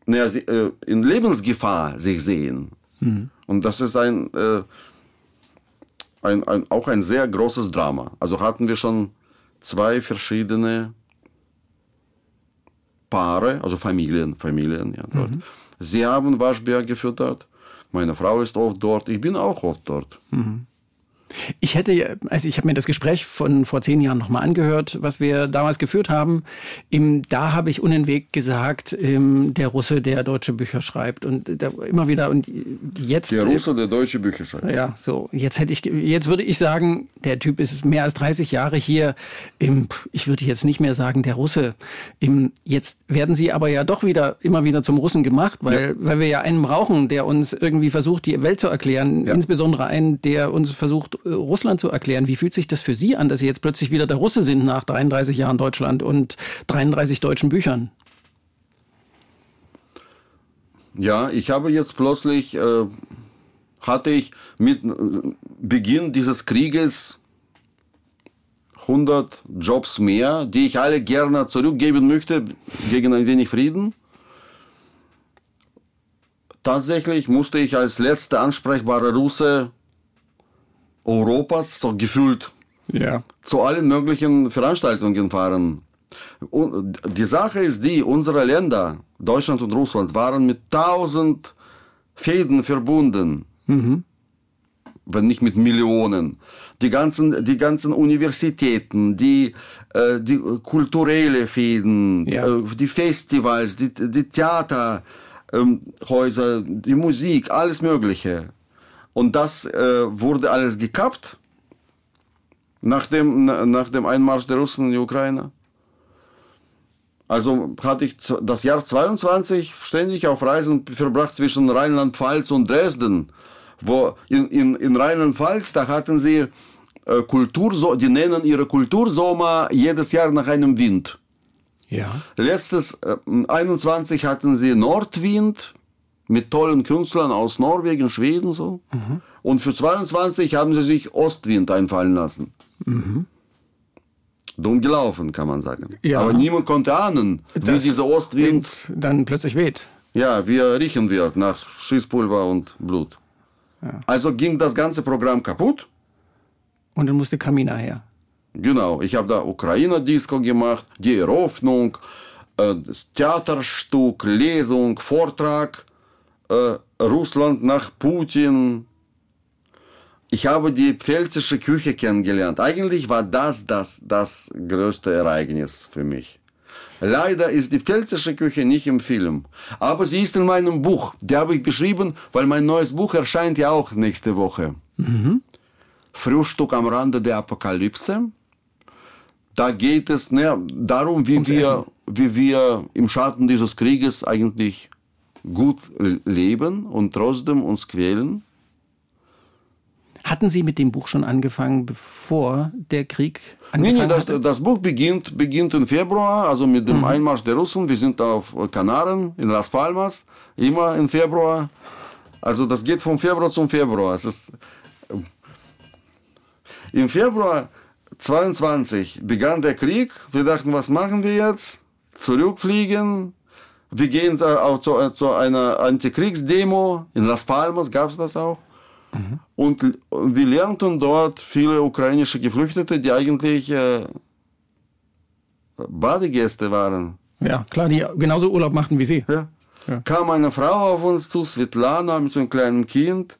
naja, sie, äh, in Lebensgefahr sich sehen. Und das ist ein, äh, ein, ein, auch ein sehr großes Drama. Also hatten wir schon zwei verschiedene Paare, also Familien, Familien ja, dort. Sie haben Waschbär gefüttert. Meine Frau ist oft dort. Ich bin auch oft dort. Ich hätte, ja- also ich habe mir das Gespräch von vor zehn Jahren nochmal angehört, was wir damals geführt haben. Im, da habe ich unentwegt gesagt, ähm, der Russe, der deutsche Bücher schreibt und da immer wieder und jetzt. Der äh, Russe, der deutsche Bücher schreibt. Ja, so. Jetzt hätte ich, jetzt würde ich sagen, der Typ ist mehr als 30 Jahre hier. Im, ich würde jetzt nicht mehr sagen, der Russe. Im, jetzt werden sie aber ja doch wieder, immer wieder zum Russen gemacht, weil, weil wir ja einen brauchen, der uns irgendwie versucht, die Welt zu erklären. Ja. Insbesondere einen, der uns versucht, äh, Russland zu erklären. Wie fühlt sich das für Sie an, dass Sie jetzt plötzlich wieder der Russe sind nach 33 Jahren Deutschland und 33 deutschen Büchern? Ja, ich habe jetzt plötzlich, äh, hatte ich mit äh, Beginn dieses Krieges 100 Jobs mehr, die ich alle gerne zurückgeben möchte gegen ein wenig Frieden. Tatsächlich musste ich als letzter ansprechbare Russe Europas so gefühlt Ja. zu allen möglichen Veranstaltungen fahren. Und die Sache ist die, unsere Länder, Deutschland und Russland, waren mit tausend Fäden verbunden. Wenn nicht mit Millionen. Die ganzen, die ganzen Universitäten, die, äh, die kulturelle Fäden, Ja. äh, die Festivals, die, die Theaterhäuser, ähm, die Musik, alles Mögliche. Und das äh, wurde alles gekappt nach dem, na- nach dem Einmarsch der Russen in die Ukraine. Also hatte ich das Jahr 22 ständig auf Reisen verbracht zwischen Rheinland-Pfalz und Dresden. Wo in, in, in Rheinland-Pfalz, da hatten sie äh, Kulturso die nennen ihre Kultursommer jedes Jahr nach einem Wind. Ja. Letztes äh, 21 hatten sie Nordwind mit tollen Künstlern aus Norwegen, Schweden so. Und für 22 haben sie sich Ostwind einfallen lassen. Dumm gelaufen, kann man sagen. Ja. Aber niemand konnte ahnen, wie Das dieser Ostwind, Dann plötzlich weht. ja, wie er riechen wird nach Schießpulver und Blut. Also ging das ganze Programm kaputt. Und dann musste Kamina her. Genau, ich habe da Ukraine-Disco gemacht, die Eröffnung, äh, Theaterstück, Lesung, Vortrag, äh, Russland nach Putin. Ich habe die pfälzische Küche kennengelernt. Eigentlich war das das, das größte Ereignis für mich. Leider ist die pfälzische Küche nicht im Film, aber sie ist in meinem Buch. Die habe ich beschrieben, weil mein neues Buch erscheint ja auch nächste Woche. Frühstück am Rande der Apokalypse. Da geht es ne, darum, wie Ums wir, wie wir im Schatten dieses Krieges eigentlich gut leben und trotzdem uns quälen. Hatten Sie mit dem Buch schon angefangen, bevor der Krieg Nee, angefangen nee, das, hatte? das Buch beginnt, beginnt im Februar, also mit dem Einmarsch der Russen. Wir sind auf Kanaren, in Las Palmas, immer im Februar. Also das geht vom Februar zum Februar. Es ist, Im Februar 22 begann der Krieg. Wir dachten, was machen wir jetzt? Zurückfliegen. Wir gehen auch zu, zu einer Antikriegsdemo. In Las Palmas gab es das auch. Mhm. Und wir lernten dort viele ukrainische Geflüchtete, die eigentlich äh, Badegäste waren. Ja, klar, die genauso Urlaub machten wie Sie. Ja. ja. Kam eine Frau auf uns zu, Svetlana, mit so einem kleinen Kind,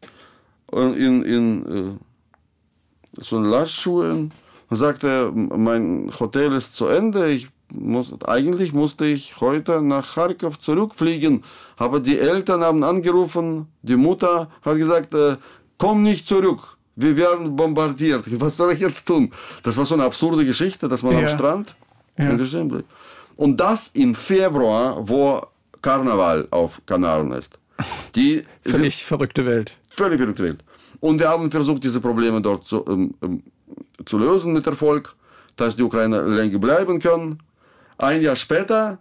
in, in äh, so Lastschuhen und sagte, mein Hotel ist zu Ende, ich muss, eigentlich musste ich heute nach Kharkov zurückfliegen, aber die Eltern haben angerufen, die Mutter hat gesagt, äh, komm nicht zurück, wir werden bombardiert. Was soll ich jetzt tun? Das war so eine absurde Geschichte, dass man ja. am Strand ja. Und das im Februar, wo Karneval auf Kanaren ist. Die völlig verrückte Welt. Völlig verrückte Welt. Und wir haben versucht, diese Probleme dort zu, ähm, ähm, zu lösen mit Erfolg, dass die Ukrainer länger bleiben können. Ein Jahr später,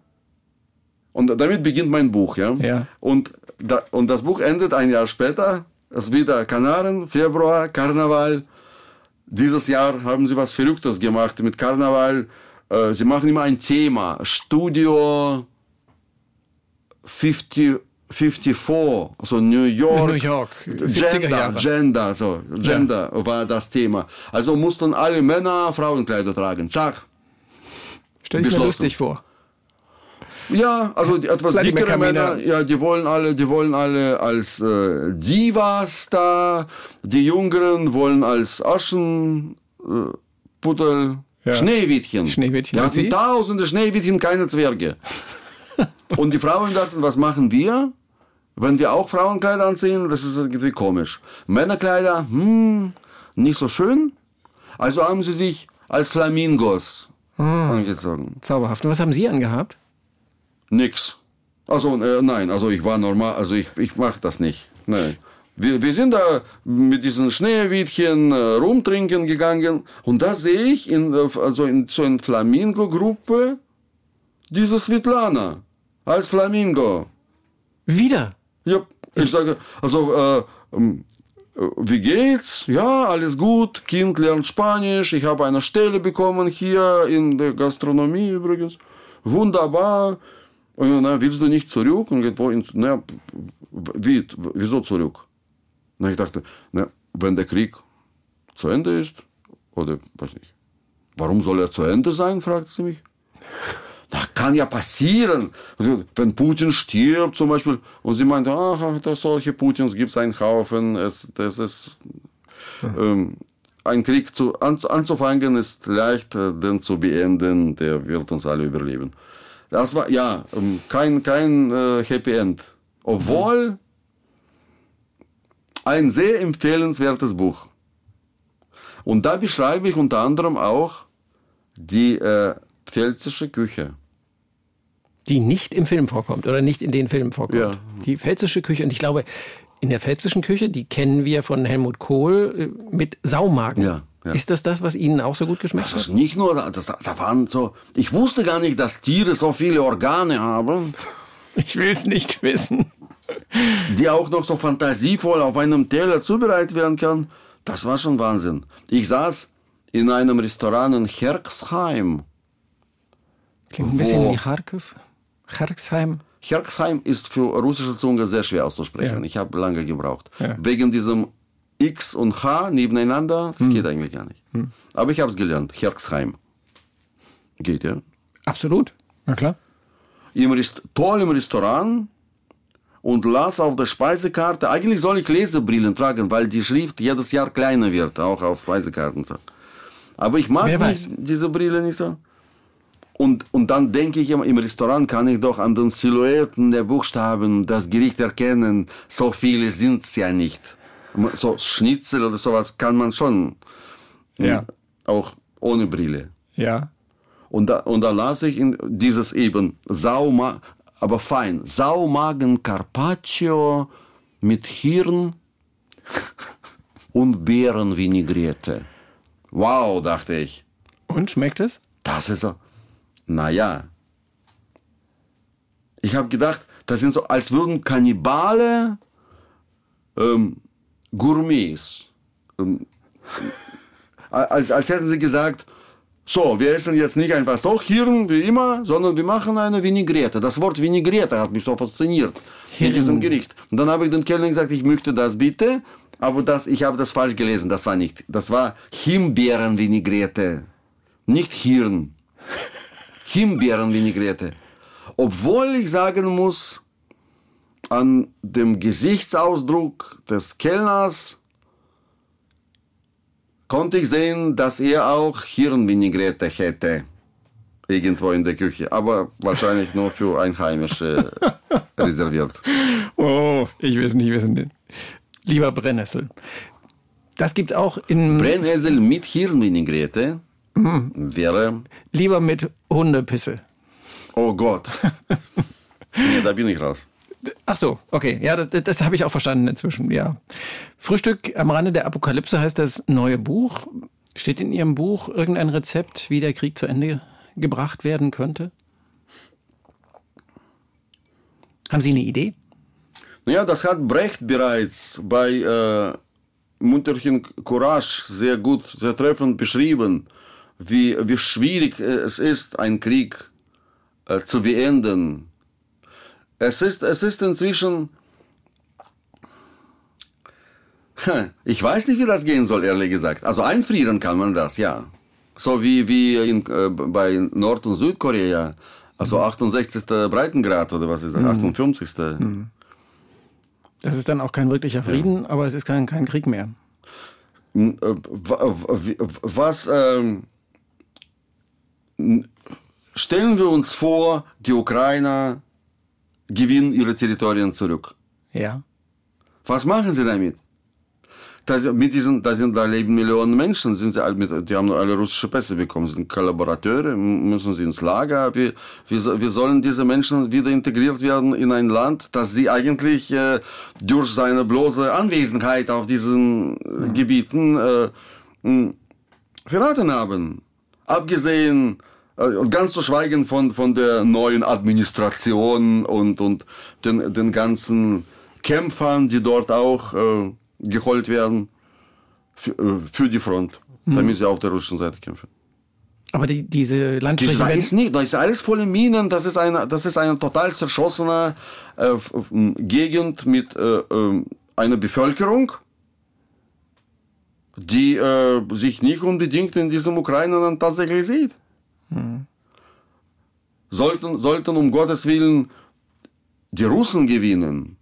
und damit beginnt mein Buch, ja. ja. Und, da, und das Buch endet ein Jahr später, es ist wieder Kanaren, Februar, Karneval. Dieses Jahr haben sie was Verrücktes gemacht mit Karneval. Äh, sie machen immer ein Thema. Studio 50, 54, also New York. New York, Gender, Gender, so, Gender ja. war das Thema. Also mussten alle Männer Frauenkleider tragen. Zack. Stell ich mir lustig vor. Ja, also die etwas dickere Männer, ja, die wollen alle, die wollen alle als äh, Divas da, die Jüngeren wollen als Aschenputtel, äh, ja. Schneewittchen. Schneewittchen. Wir hatten tausende Schneewittchen, keine Zwerge. Und die Frauen dachten, was machen wir? Wenn wir auch Frauenkleider anziehen, das ist irgendwie komisch. Männerkleider, hm, nicht so schön. Also haben sie sich als Flamingos ah, angezogen. Zauberhaft. Und was haben Sie angehabt? Nix. Also äh, nein, also ich war normal, also ich, ich mache das nicht. Nein. Wir, wir sind da mit diesen Schneewittchen äh, rumtrinken gegangen und da sehe ich in, äh, also in so einer Flamingo-Gruppe diese Svetlana als Flamingo. Wieder? Ja, ich sage, also äh, ähm, äh, wie geht's? Ja, alles gut. Kind lernt Spanisch. Ich habe eine Stelle bekommen hier in der Gastronomie übrigens. Wunderbar. Und na, willst du nicht zurück? Und geht, wo, na, wie, wieso zurück? Na, ich dachte, na, wenn der Krieg zu Ende ist, oder weiß nicht, warum soll er zu Ende sein, fragte sie mich. Das kann ja passieren, wenn Putin stirbt zum Beispiel. Und sie meinte, ach, solche Putins gibt es einen Haufen. Es, das ist, ähm, ein Krieg zu, an, anzufangen ist leicht, äh, den zu beenden, der wird uns alle überleben. Das war, ja, ähm, kein, kein äh, Happy End. Obwohl ein sehr empfehlenswertes Buch. Und da beschreibe ich unter anderem auch die äh, pfälzische Küche. Die nicht im Film vorkommt oder nicht in den Filmen vorkommt. Ja. Die pfälzische Küche. Und ich glaube, in der pfälzischen Küche, die kennen wir von Helmut Kohl äh, mit Saumagen. Ja. Ja. Ist das das, was Ihnen auch so gut geschmeckt hat? Das ist nicht nur, das, da waren so, ich wusste gar nicht, dass Tiere so viele Organe haben. Ich will es nicht wissen die auch noch so fantasievoll auf einem Teller zubereitet werden kann, das war schon Wahnsinn. Ich saß in einem Restaurant in Herxheim. Klingt ein bisschen wie Kharkiv. Herxheim. Herxheim ist für russische Zunge sehr schwer auszusprechen. Ja. Ich habe lange gebraucht. Ja. Wegen diesem X und H nebeneinander, das hm. geht eigentlich gar nicht. Hm. Aber ich habe es gelernt. Herxheim. Geht, ja? Absolut. Na klar. Im Rest toll im Restaurant und las auf der Speisekarte, eigentlich soll ich Lesebrillen tragen, weil die Schrift jedes Jahr kleiner wird, auch auf Speisekarten. Aber ich mag diese Brille nicht so. Und, und dann denke ich, im Restaurant kann ich doch an den Silhouetten der Buchstaben das Gericht erkennen. So viele sind es ja nicht. So Schnitzel oder sowas kann man schon. Ja. Auch ohne Brille. Ja. Und da, und da las ich in dieses eben Sauma, aber fein. Saumagen Carpaccio mit Hirn und Beerenvinaigrette. Wow, dachte ich. Und schmeckt es? Das ist so. Naja. Ich habe gedacht, das sind so, als würden Kannibale ähm, Gourmets ähm, als, als hätten sie gesagt, so, wir essen jetzt nicht einfach so Hirn wie immer, sondern wir machen eine Vinaigrette. Das Wort Vinaigrette hat mich so fasziniert in diesem Gericht. Und dann habe ich den Kellner gesagt, ich möchte das bitte, aber das, ich habe das falsch gelesen. Das war nicht, das war Himbeeren-Vinaigrette, nicht Hirn. Himbeeren-Vinaigrette. Obwohl ich sagen muss, an dem Gesichtsausdruck des Kellners konnte ich sehen, dass er auch Hirnvinaigrette hätte. Irgendwo in der Küche. Aber wahrscheinlich nur für Einheimische reserviert. Oh, ich will es nicht wissen. Lieber Brennnessel. Das gibt es auch in. Brennnessel mit Hirnvinaigrette Mhm. wäre. Lieber mit Hundepisse. Oh Gott. nee, da bin ich raus. Ach so, okay. Ja, das, das habe ich auch verstanden inzwischen, ja. Frühstück am Rande der Apokalypse heißt das neue Buch. Steht in Ihrem Buch irgendein Rezept, wie der Krieg zu Ende gebracht werden könnte? Haben Sie eine Idee? Naja, das hat Brecht bereits bei äh, Munterchen Courage sehr gut, sehr treffend beschrieben, wie, wie schwierig es ist, einen Krieg äh, zu beenden. Es ist, es ist inzwischen. Ich weiß nicht, wie das gehen soll, ehrlich gesagt. Also einfrieren kann man das, ja. So wie, wie in, äh, bei Nord- und Südkorea. Also 68. Breitengrad oder was ist das? 58. Das ist dann auch kein wirklicher Frieden, aber es ist kein, kein Krieg mehr. Äh, wa- wa- Was ähm, stellen wir uns vor, die Ukrainer gewinnen ihre Territorien zurück. Ja. Was machen sie damit? Da, sind- mit diesen, da, sind, da leben Millionen Menschen, sind sie alle mit, die haben alle russische Pässe bekommen, sind Kollaborateure, müssen sie ins Lager. Wie, wie, wie sollen diese Menschen wieder integriert werden in ein Land, das sie eigentlich äh, durch seine bloße Anwesenheit auf diesen äh, Gebieten äh, verraten haben? Abgesehen, äh, und ganz zu schweigen von, von der neuen Administration und, und den, den ganzen Kämpfern, die dort auch äh, geholt werden für, äh, für die Front, damit sie auf der russischen Seite kämpfen. Aber die, diese Landstriche werden, ist nicht, da ist alles voller Minen, das ist eine, das ist eine total zerschossene äh, Gegend mit äh, ähm, einer Bevölkerung, die äh, sich nicht unbedingt in diesem Ukraine dann tatsächlich sieht. Sollten, sollten um Gottes Willen die Russen gewinnen,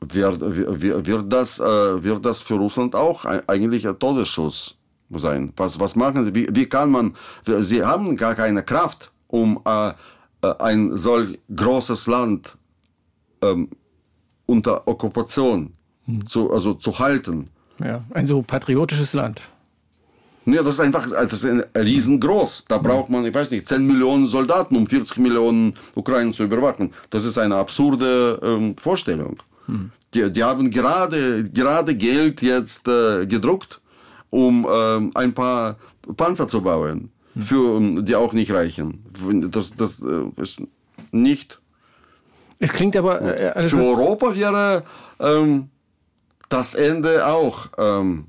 wird, wird, wird, das, äh, wird das für Russland auch eigentlich ein Todesschuss sein. Was, was machen sie? Wie, wie kann man? Sie haben gar keine Kraft, um äh, äh, ein solch großes Land ähm, unter Okkupation zu, also zu halten. ja, ein so patriotisches Land. Nee, das ist einfach das ist riesengroß. Da braucht man, ich weiß nicht, 10 Millionen Soldaten, um 40 Millionen Ukrainer zu überwachen. Das ist eine absurde ähm, Vorstellung. Die, die haben gerade, gerade Geld jetzt äh, gedruckt, um ähm, ein paar Panzer zu bauen, für, ähm, die auch nicht reichen. Das, das äh, ist nicht Es klingt aber äh, für Europa wäre ähm, das Ende auch ähm,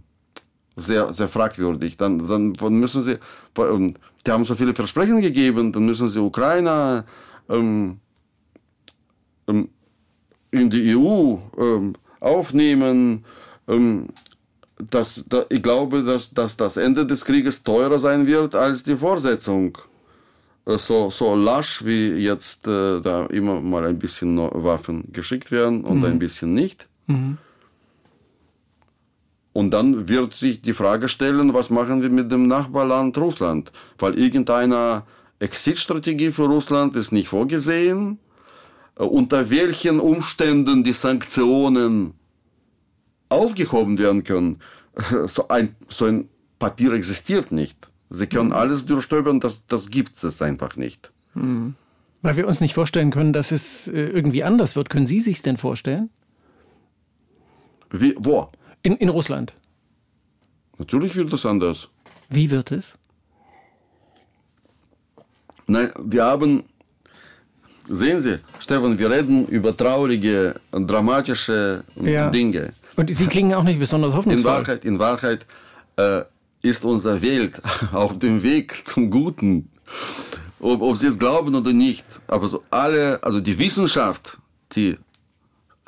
sehr, sehr fragwürdig. Dann, dann müssen sie, ähm, die haben so viele Versprechen gegeben, dann müssen sie Ukrainer ähm, ähm, in die EU ähm, aufnehmen. Das, da, ich glaube, dass, dass das Ende des Krieges teurer sein wird als die Fortsetzung. Äh, So, so lasch wie jetzt äh, da immer mal ein bisschen Waffen geschickt werden und ein bisschen nicht. Und dann wird sich die Frage stellen, was machen wir mit dem Nachbarland Russland? Weil irgendeine Exit-Strategie für Russland ist nicht vorgesehen. Äh, Unter welchen Umständen die Sanktionen aufgehoben werden können, so ein, so ein Papier existiert nicht. Sie können alles durchstöbern, das, das gibt es einfach nicht. weil wir uns nicht vorstellen können, dass es äh, irgendwie anders wird. Können Sie sich denn vorstellen? Wie, wo? In, in Russland. Natürlich wird es anders. Wie wird es? Nein, wir haben, Sehen Sie, Stefan, wir reden über traurige dramatische Ja. Dinge. Und Sie klingen auch nicht besonders In hoffnungsvoll. Wahrheit, in Wahrheit äh, ist unsere Welt auf dem Weg zum Guten. Ob, ob Sie es glauben oder nicht. Aber so alle, also die Wissenschaft, die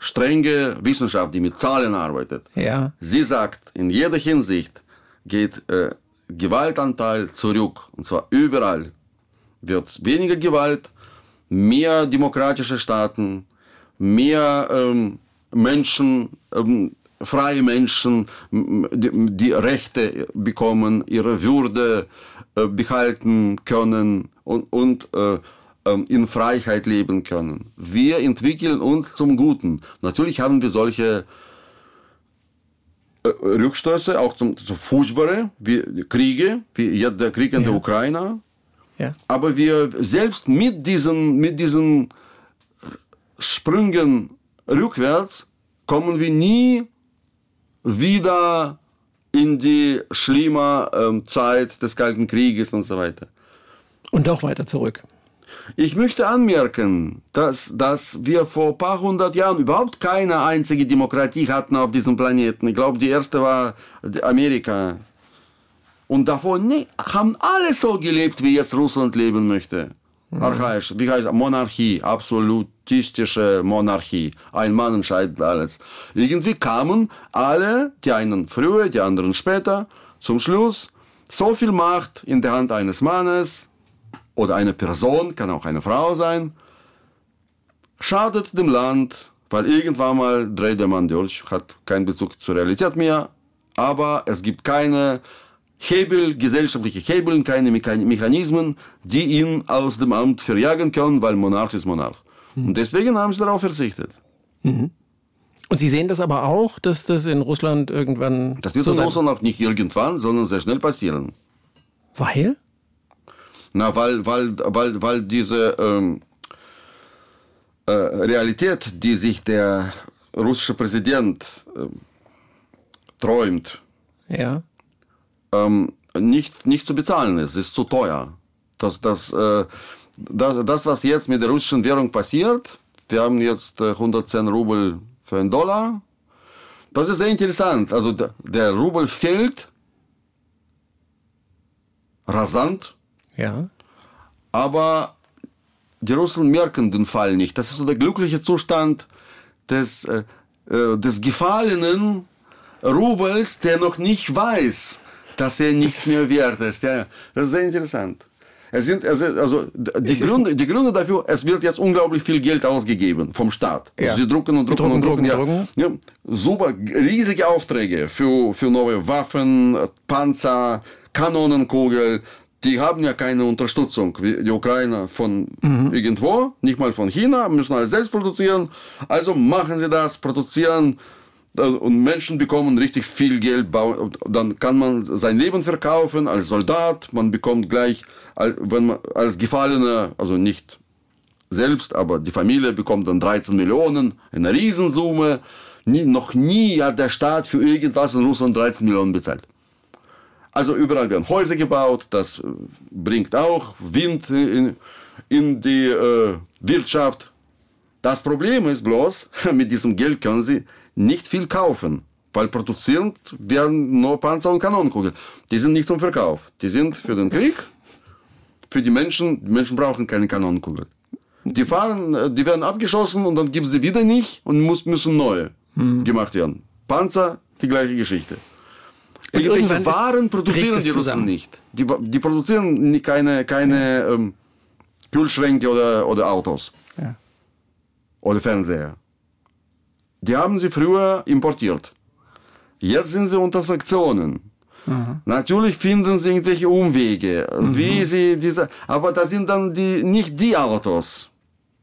strenge Wissenschaft, die mit Zahlen arbeitet, Ja. sie sagt, in jeder Hinsicht geht äh, Gewaltanteil zurück. Und zwar überall wird weniger Gewalt, mehr demokratische Staaten, mehr ähm, Menschen, ähm, freie Menschen, die, die Rechte bekommen, ihre Würde äh, behalten können und, und äh, in Freiheit leben können. Wir entwickeln uns zum Guten. Natürlich haben wir solche äh, Rückstöße, auch zum, zu furchtbare wie Kriege, wie der Krieg in der Ja. Ukraine. Ja. Aber wir selbst mit diesen, mit diesen Sprüngen rückwärts kommen wir nie wieder in die schlimme ähm, Zeit des Kalten Krieges und so weiter. Und doch weiter zurück. Ich möchte anmerken, dass, dass wir vor ein paar hundert Jahren überhaupt keine einzige Demokratie hatten auf diesem Planeten. Ich glaube, die erste war Amerika. Und davor nee, haben alle so gelebt, wie jetzt Russland leben möchte. Archaisch, wie heißt Monarchie, absolutistische Monarchie. Ein Mann entscheidet alles. Irgendwie kamen alle, die einen früher, die anderen später, zum Schluss, so viel Macht in der Hand eines Mannes, oder eine Person, kann auch eine Frau sein, schadet dem Land, weil irgendwann mal dreht der Mann durch, hat keinen Bezug zur Realität mehr, aber es gibt keine Hebel, gesellschaftliche Hebel, keine Mechan- Mechanismen, die ihn aus dem Amt verjagen können, weil Monarch ist Monarch. Und deswegen haben sie darauf verzichtet. Und Sie sehen das aber auch, dass das in Russland irgendwann. Das wird so in Russland auch nicht irgendwann, sondern sehr schnell passieren. Weil? Na, weil, weil, weil, weil diese ähm, äh, Realität, die sich der russische Präsident ähm, träumt, Ja. ähm, nicht, nicht zu bezahlen ist, ist zu teuer. Das, das, äh, das, das, was jetzt mit der russischen Währung passiert, wir haben jetzt äh, 110 Rubel für einen Dollar, das ist sehr interessant. Also der Rubel fällt rasant, Ja. aber die Russen merken den Fall nicht. Das ist so der glückliche Zustand des, äh, äh, des gefallenen Rubels, der noch nicht weiß, dass er nichts mehr wert ist. Ja, das ist sehr interessant. Es sind, also die Gründe, die Gründe dafür, es wird jetzt unglaublich viel Geld ausgegeben vom Staat. Ja. Also sie drucken und Die drucken und drucken, drucken. drucken, ja. Ja, super, riesige Aufträge für, für neue Waffen, Panzer, Kanonenkugel. Die haben ja keine Unterstützung, die Ukrainer von irgendwo, nicht mal von China, müssen alles selbst produzieren. Also machen sie das, produzieren äh, und Menschen bekommen richtig viel Geld. Dann kann man sein Leben verkaufen als Soldat. Man bekommt gleich, wenn man als Gefallener, also nicht selbst, aber die Familie bekommt dann 13 Millionen, eine Riesensumme. Nie, noch nie hat der Staat für irgendwas in Russland 13 Millionen bezahlt. Also überall werden Häuser gebaut, das äh, bringt auch Wind in, in die äh, Wirtschaft. Das Problem ist bloß, mit diesem Geld können sie nicht viel kaufen, weil produziert werden nur Panzer und Kanonenkugeln. Die sind nicht zum Verkauf, die sind für den Krieg, für die Menschen. Die Menschen brauchen keine Kanonenkugeln. Die fahren, äh, die werden abgeschossen und dann gibt sie wieder nicht und muss, müssen neue gemacht werden. Panzer, die gleiche Geschichte. Und Irgendwelche Waren produzieren die Russen zusammen. nicht. Die, die produzieren keine, keine ähm, Kühlschränke oder, oder Autos Ja. oder Fernseher. Die haben sie früher importiert. Jetzt sind sie unter Sanktionen. Natürlich finden sie irgendwelche Umwege, wie sie diese, aber das sind dann die, nicht die Autos,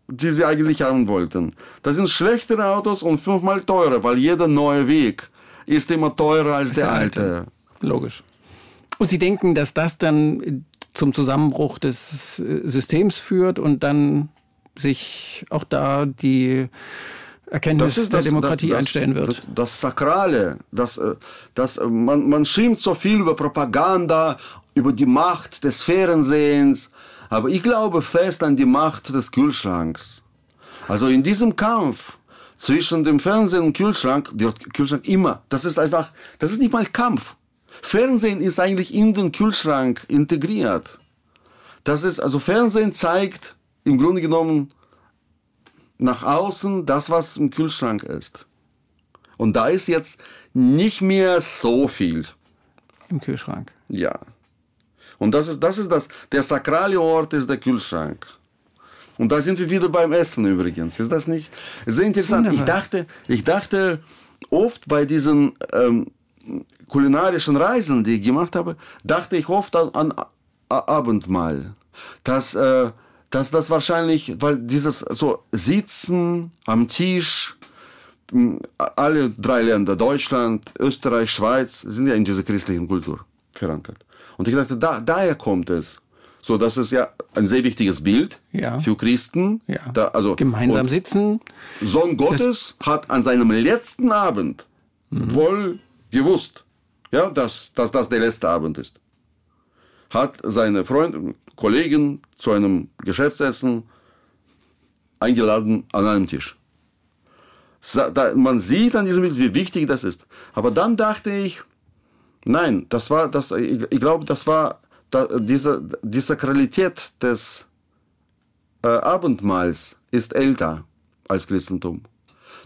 die sie eigentlich haben wollten. Das sind schlechtere Autos und fünfmal teurer, weil jeder neue Weg ist immer teurer als der, der alte. alte. Logisch. Und Sie denken, dass das dann zum Zusammenbruch des äh, Systems führt und dann sich auch da die Erkenntnis der Demokratie das, einstellen wird? Das, das Sakrale, das, äh, das, äh, man, man schimpft so viel über Propaganda, über die Macht des Fernsehens, Aber ich glaube fest an die Macht des Kühlschranks. Also in diesem Kampf zwischen dem Fernsehen und Kühlschrank wird Kühlschrank immer. Das ist einfach, das ist nicht mal Kampf. Fernsehen ist eigentlich in den Kühlschrank integriert. Das ist, also Fernsehen zeigt im Grunde genommen nach außen das, was im Kühlschrank ist. Und da ist jetzt nicht mehr so viel. Im Kühlschrank. Ja. Und das ist, das ist das, der sakrale Ort ist der Kühlschrank. Und da sind wir wieder beim Essen übrigens. Ist das nicht sehr interessant? Ich dachte, ich dachte oft bei diesen ähm, kulinarischen Reisen, die ich gemacht habe, dachte ich oft an, an Abendmahl. Dass, äh, dass das wahrscheinlich, weil dieses so Sitzen am Tisch, mh, alle drei Länder, Deutschland, Österreich, Schweiz, sind ja in dieser christlichen Kultur verankert. Und ich dachte, da, daher kommt es. So, das ist ja ein sehr wichtiges Bild Ja. für Christen. Ja. Da, also, Gemeinsam sitzen. Sohn Gottes hat an seinem letzten Abend wohl gewusst, ja, dass, dass das der letzte Abend ist. Hat seine Freunde, Kollegen zu einem Geschäftsessen eingeladen an einem Tisch. Man sieht an diesem Bild, wie wichtig das ist. Aber dann dachte ich, nein, das war, das, ich glaube, das war da, diese, die Sakralität des äh, Abendmahls ist älter als Christentum.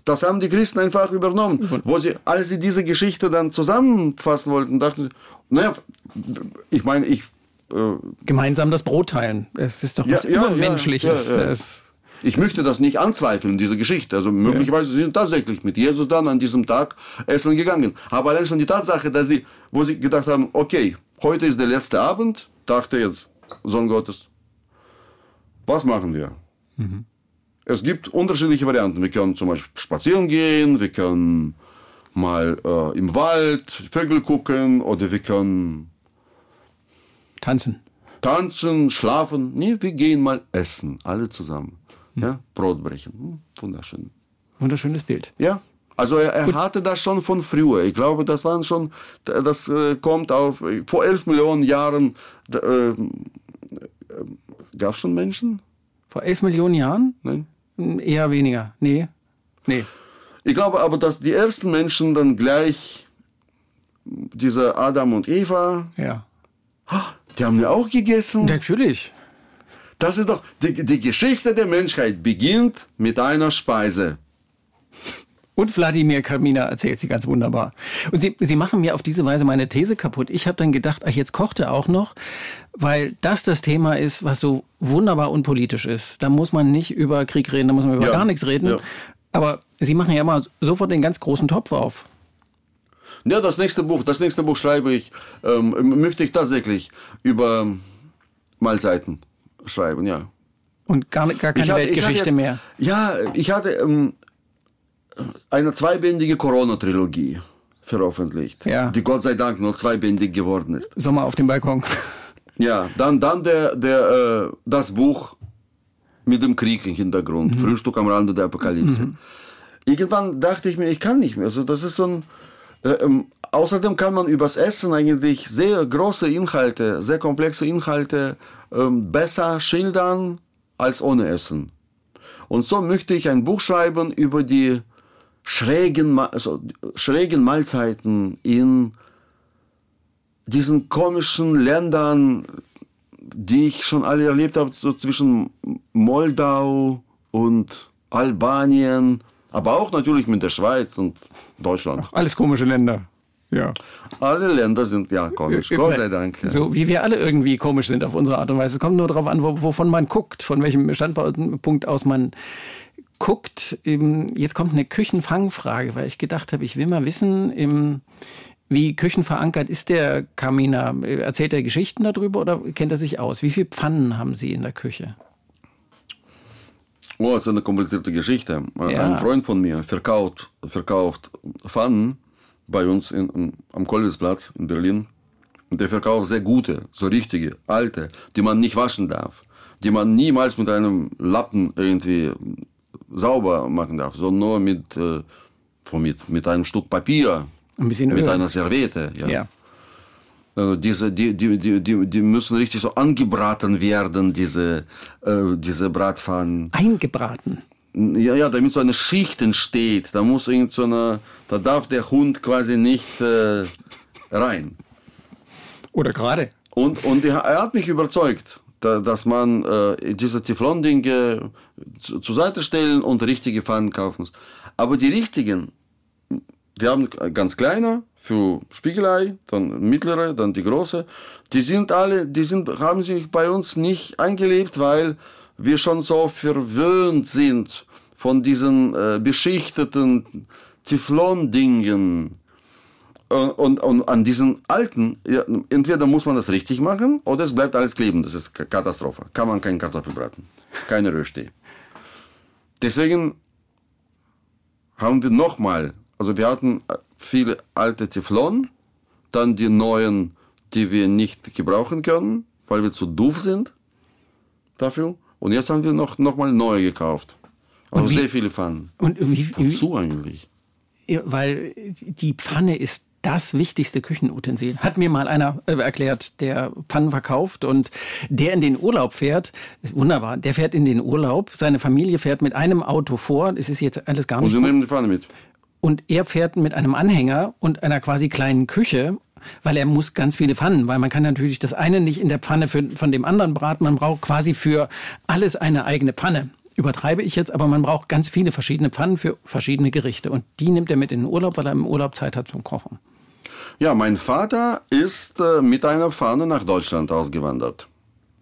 Das haben die Christen einfach übernommen. Wo sie, als sie diese Geschichte dann zusammenfassen wollten, dachten sie, naja, ich meine, ich, äh, Gemeinsam das Brot teilen. Es ist doch Ja, was ja, ja, Übermenschliches. ja, ja. Ich möchte das nicht anzweifeln, diese Geschichte. Also möglicherweise sind sie tatsächlich mit Jesus dann an diesem Tag essen gegangen. Aber allein schon die Tatsache, dass sie, wo sie gedacht haben, okay, heute ist der letzte Abend, dachte jetzt Sohn Gottes, was machen wir? Es gibt unterschiedliche Varianten. Wir können zum Beispiel spazieren gehen, wir können mal äh, im Wald Vögel gucken oder wir können Tanzen. tanzen, schlafen. Nee, wir gehen mal essen, alle zusammen. Ja, Brot brechen. Hm, Wunderschön. Wunderschönes Bild. Ja, also er, er hatte das schon von früher. Ich glaube, das waren schon, das äh, kommt auf, vor elf Millionen Jahren, äh, äh, gab es schon Menschen? Vor elf Millionen Jahren? Nein? Hm, Eher weniger. Nee. Nee. Ich glaube aber, dass die ersten Menschen dann gleich, diese Adam und Eva, Ja. die haben ja auch gegessen. Natürlich. Das ist doch, die, die Geschichte der Menschheit beginnt mit einer Speise. Und Wladimir Kamina erzählt sie ganz wunderbar. Und sie, sie machen mir auf diese Weise meine These kaputt. Ich habe dann gedacht, ach, jetzt kocht er auch noch, weil das das Thema ist, was so wunderbar unpolitisch ist. Da muss man nicht über Krieg reden, da muss man über Ja, gar nichts reden. ja. Aber sie machen ja mal sofort den ganz großen Topf auf. Ja, das nächste Buch, das nächste Buch schreibe ich, ähm, möchte ich tatsächlich über Mahlzeiten schreiben, ja. Und gar, gar keine Ich hatte- ich Weltgeschichte jetzt, mehr. Ja, ich hatte ähm, eine zweibändige Corona-Trilogie veröffentlicht, Ja. die Gott sei Dank nur zweibändig geworden ist. Sommer auf dem Balkon. Ja, dann, dann der, der, äh, das Buch mit dem Krieg im Hintergrund, Frühstück am Rande der Apokalypse. Irgendwann dachte ich mir, ich kann nicht mehr. Also das ist so ein. Äh, ähm, außerdem kann man übers Essen eigentlich sehr große Inhalte, sehr komplexe Inhalte ähm, besser schildern als ohne Essen. Und so möchte ich ein Buch schreiben über die schrägen, also schrägen Mahlzeiten in diesen komischen Ländern, die ich schon alle erlebt habe, so zwischen Moldau und Albanien, aber auch natürlich mit der Schweiz und Deutschland. Alles komische Länder. Ja. Alle Länder sind ja komisch, Gott sei Dank. ja. So wie wir alle irgendwie komisch sind auf unsere Art und Weise. Es kommt nur darauf an, wo, wovon man guckt, von welchem Standpunkt aus man guckt. Jetzt kommt eine Küchenfangfrage, weil ich gedacht habe, ich will mal wissen, wie küchenverankert ist der Kaminer? Erzählt er Geschichten darüber oder kennt er sich aus? Wie viele Pfannen haben Sie in der Küche? Oh, das ist eine komplizierte Geschichte. Ja. Ein Freund von mir verkauft, verkauft Pfannen bei uns in, am Kolwitzplatz in Berlin. Der verkauft sehr gute, so richtige, alte, die man nicht waschen darf. Die man niemals mit einem Lappen irgendwie sauber machen darf, sondern nur mit, äh, mit, mit einem Stück Papier, Ein mit Öl. einer Serviette. Ja. Ja. Also diese, die, die, die, die, müssen richtig so angebraten werden, diese, äh, diese Bratpfannen. Eingebraten. Ja, ja, damit so eine Schicht entsteht. Da muss irgend so eine, da darf der Hund quasi nicht äh, rein. Oder gerade. Und, und er, hat mich überzeugt, dass man äh, diese Teflon-Dinge zu, zur Seite stellen und richtige Pfannen kaufen muss. Aber die richtigen, wir haben ganz kleine für Spiegelei, dann mittlere, dann die große. Die sind alle, die sind, haben sich bei uns nicht eingelebt, weil wir schon so verwöhnt sind von diesen äh, beschichteten Teflon-Dingen. Und, und, und, an diesen alten, ja, entweder muss man das richtig machen oder es bleibt alles kleben. Das ist Katastrophe. Kann man keinen Kartoffel braten. Keine Rösti. Deswegen haben wir nochmal, also wir hatten viele alte Teflon, dann die neuen, die wir nicht gebrauchen können, weil wir zu doof sind dafür. Und jetzt haben wir noch, noch mal neue gekauft. Also wie- sehr viele Pfannen. Und wie, Wozu eigentlich? Weil die Pfanne ist das wichtigste Küchenutensil. Hat mir mal einer äh, erklärt, der Pfannen verkauft und der in den Urlaub fährt. Ist wunderbar. Der fährt in den Urlaub. Seine Familie fährt mit einem Auto vor. Es ist jetzt alles gar Und nicht. sie nehmen die Pfanne mit. Und er fährt mit einem Anhänger und einer quasi kleinen Küche, weil er muss ganz viele Pfannen, weil man kann natürlich das eine nicht in der Pfanne für, von dem anderen braten. Man braucht quasi für alles eine eigene Pfanne. Übertreibe ich jetzt, aber man braucht ganz viele verschiedene Pfannen für verschiedene Gerichte. Und die nimmt er mit in den Urlaub, weil er im Urlaub Zeit hat zum Kochen. Ja, mein Vater ist äh, mit einer Pfanne nach Deutschland ausgewandert.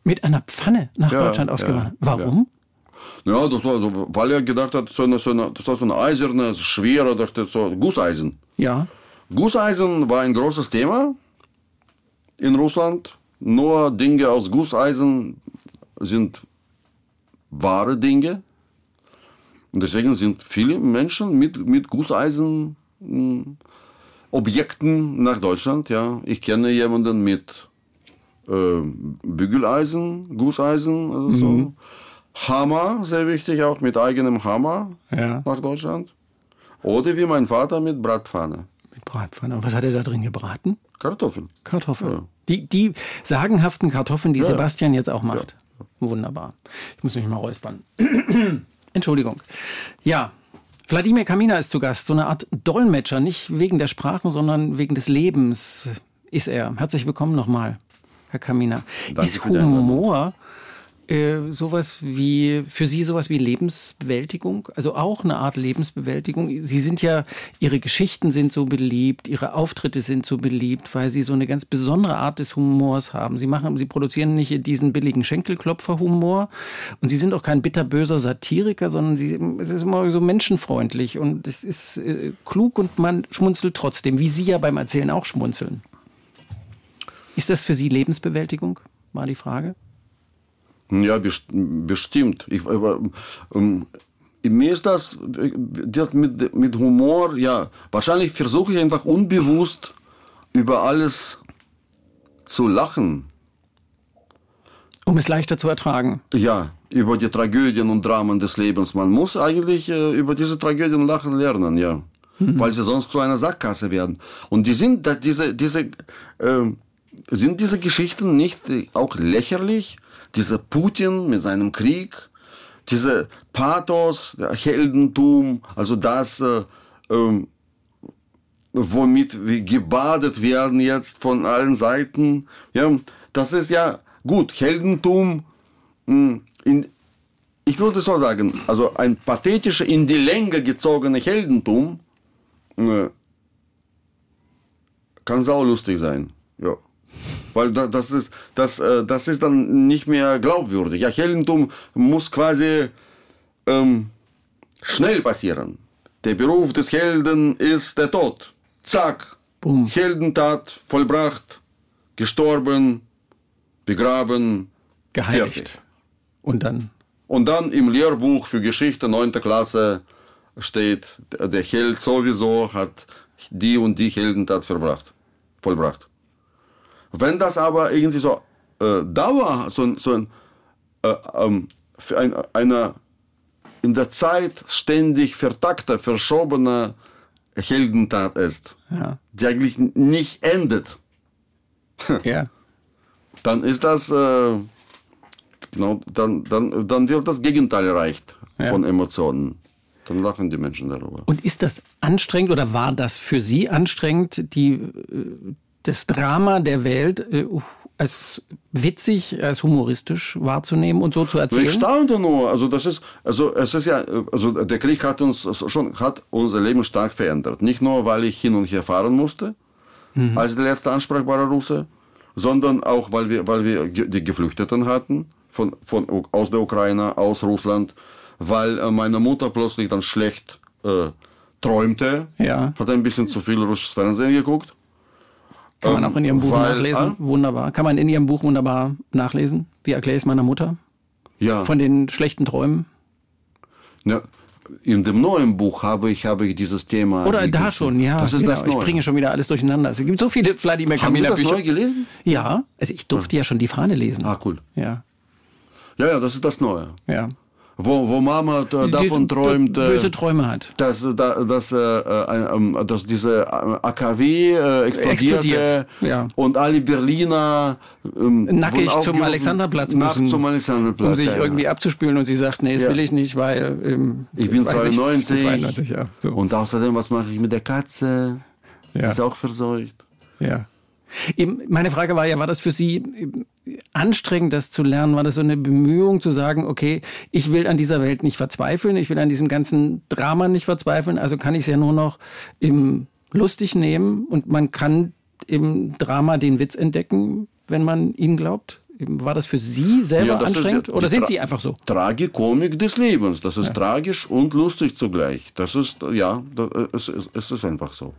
Mit einer Pfanne nach Ja, Deutschland ja, ausgewandert. Warum? Ja, das war so, weil er gedacht hat, so eine, so eine, das war so eine eiserne, schwere, dachte so Gusseisen. Ja. Gusseisen war ein großes Thema in Russland. Nur Dinge aus Gusseisen sind wahre Dinge. Und deswegen sind viele Menschen mit, mit Gusseisen mh, Objekten nach Deutschland. Ja. Ich kenne jemanden mit äh, Bügeleisen, Gusseisen, also so. Hammer, sehr wichtig, auch mit eigenem Hammer Ja. nach Deutschland. Oder wie mein Vater mit Bratpfanne. Mit Bratpfanne. Und was hat er da drin gebraten? Kartoffeln. Kartoffeln. Ja. Die, die sagenhaften Kartoffeln, die Ja. Sebastian jetzt auch macht. Wunderbar. Ich muss mich mal räuspern. Entschuldigung. Ja, Wladimir Kamina ist zu Gast. So eine Art Dolmetscher, nicht wegen der Sprachen, sondern wegen des Lebens ist er. Herzlich willkommen nochmal, Herr Kamina. Danke ist. Humor äh, sowas wie, für Sie sowas wie Lebensbewältigung? Also auch eine Art Lebensbewältigung? Sie sind ja, Ihre Geschichten sind so beliebt, Ihre Auftritte sind so beliebt, weil Sie so eine ganz besondere Art des Humors haben. Sie machen, Sie produzieren nicht diesen billigen Schenkelklopfer-Humor und Sie sind auch kein bitterböser Satiriker, sondern Sie, es ist immer so menschenfreundlich und es ist äh, klug und man schmunzelt trotzdem, wie Sie ja beim Erzählen auch schmunzeln. Ist das für Sie Lebensbewältigung? War die Frage. Ja, best- bestimmt. Ich, ähm, mir ist das, äh, das mit, mit Humor, ja, wahrscheinlich versuche ich einfach unbewusst über alles zu lachen. Um es leichter zu ertragen. Ja, über die Tragödien und Dramen des Lebens. Man muss eigentlich äh, über diese Tragödien lachen lernen, ja. Weil sie sonst zu einer Sackgasse werden. Und die sind, diese, diese, ähm, sind diese Geschichten nicht äh, auch lächerlich? Dieser Putin mit seinem Krieg, diese Pathos, Heldentum, also das, äh, ähm, womit wir gebadet werden jetzt von allen Seiten. Ja, das ist ja gut. Heldentum, mh, in, ich würde so sagen, also ein pathetischer, in die Länge gezogener Heldentum äh, kann saulustig sein. Ja. Weil da, das, ist, das, äh, das ist dann nicht mehr glaubwürdig. Ja, Heldentum muss quasi ähm, schnell passieren. Der Beruf des Helden ist der Tod. Zack. Boom. Heldentat vollbracht, gestorben, begraben, Geheiligt. fertig. Und dann Und dann im Lehrbuch für Geschichte 9. Klasse steht, der Held sowieso hat die und die Heldentat verbracht, vollbracht. Wenn das aber irgendwie so äh, Dauer, so, ein- so ein, äh, ähm, ein, eine in der Zeit ständig vertakter, verschobener Heldentat ist, Ja. die eigentlich nicht endet, Ja. dann ist das, äh, genau, dann, dann, dann wird das Gegenteil erreicht Ja. von Emotionen. Dann lachen die Menschen darüber. Und ist das anstrengend oder war das für Sie anstrengend, die, äh, das Drama der Welt äh, als witzig, als humoristisch wahrzunehmen und so zu Ich erzählen? staunte nur, also das ist, also es ist ja, also der Krieg hat uns schon, hat unser Leben stark verändert. Nicht nur, weil ich hin und her fahren musste, als der letzte ansprechbare Russe, sondern auch, weil wir, weil wir die Geflüchteten hatten, von, von, aus der Ukraine, aus Russland, weil äh, meine Mutter plötzlich dann schlecht äh, träumte, Ja. hat ein bisschen zu viel russisches Fernsehen geguckt. Kann man Ähm, auch in Ihrem Buch weil, nachlesen. Wunderbar. Kann man in Ihrem Buch wunderbar nachlesen. Wie erkläre ich es meiner Mutter? Ja. Von den schlechten Träumen? Ja, in dem neuen Buch habe ich, habe ich dieses Thema. Oder da entwickelt. schon, ja. Das ist genau. das Ich Neue. bringe schon wieder alles durcheinander. Es gibt so viele Vladimir Haben Sie Kamila das Bücher. neu gelesen? Ja, also ich durfte ja schon die Fahne lesen. Ah, cool. Ja, Ja, ja, das ist das Neue. ja. Wo, wo Mama äh, davon Die- träumt, äh, Böse Träume hat. dass, äh, da- dass, äh, äh, ähm, dass diese äh, AKW äh, explodierte Explodiert, ja. und alle Berliner ähm, Nackig zum Alexanderplatz müssen, zum Alexanderplatz. um sich ja, ja. irgendwie abzuspülen und sie sagt, nee, das Ja. will ich nicht, weil ähm, Ich bin weiß nicht, 92. 92, ja. So. Und außerdem, was mache ich mit der Katze? Ja. Die ist auch verseucht. Ja. Eben, meine Frage war ja, war das für Sie ähm, anstrengend, das zu lernen? War das so eine Bemühung zu sagen, okay, ich will an dieser Welt nicht verzweifeln, ich will an diesem ganzen Drama nicht verzweifeln, also kann ich es ja nur noch im lustig nehmen und man kann im Drama den Witz entdecken, wenn man ihm glaubt? Eben, War das für Sie selber Ja, anstrengend oder sind Sie einfach so? Tragikomik des Lebens. Das ist tragisch und lustig zugleich. Das ist, ja, das, es, es, es ist einfach so.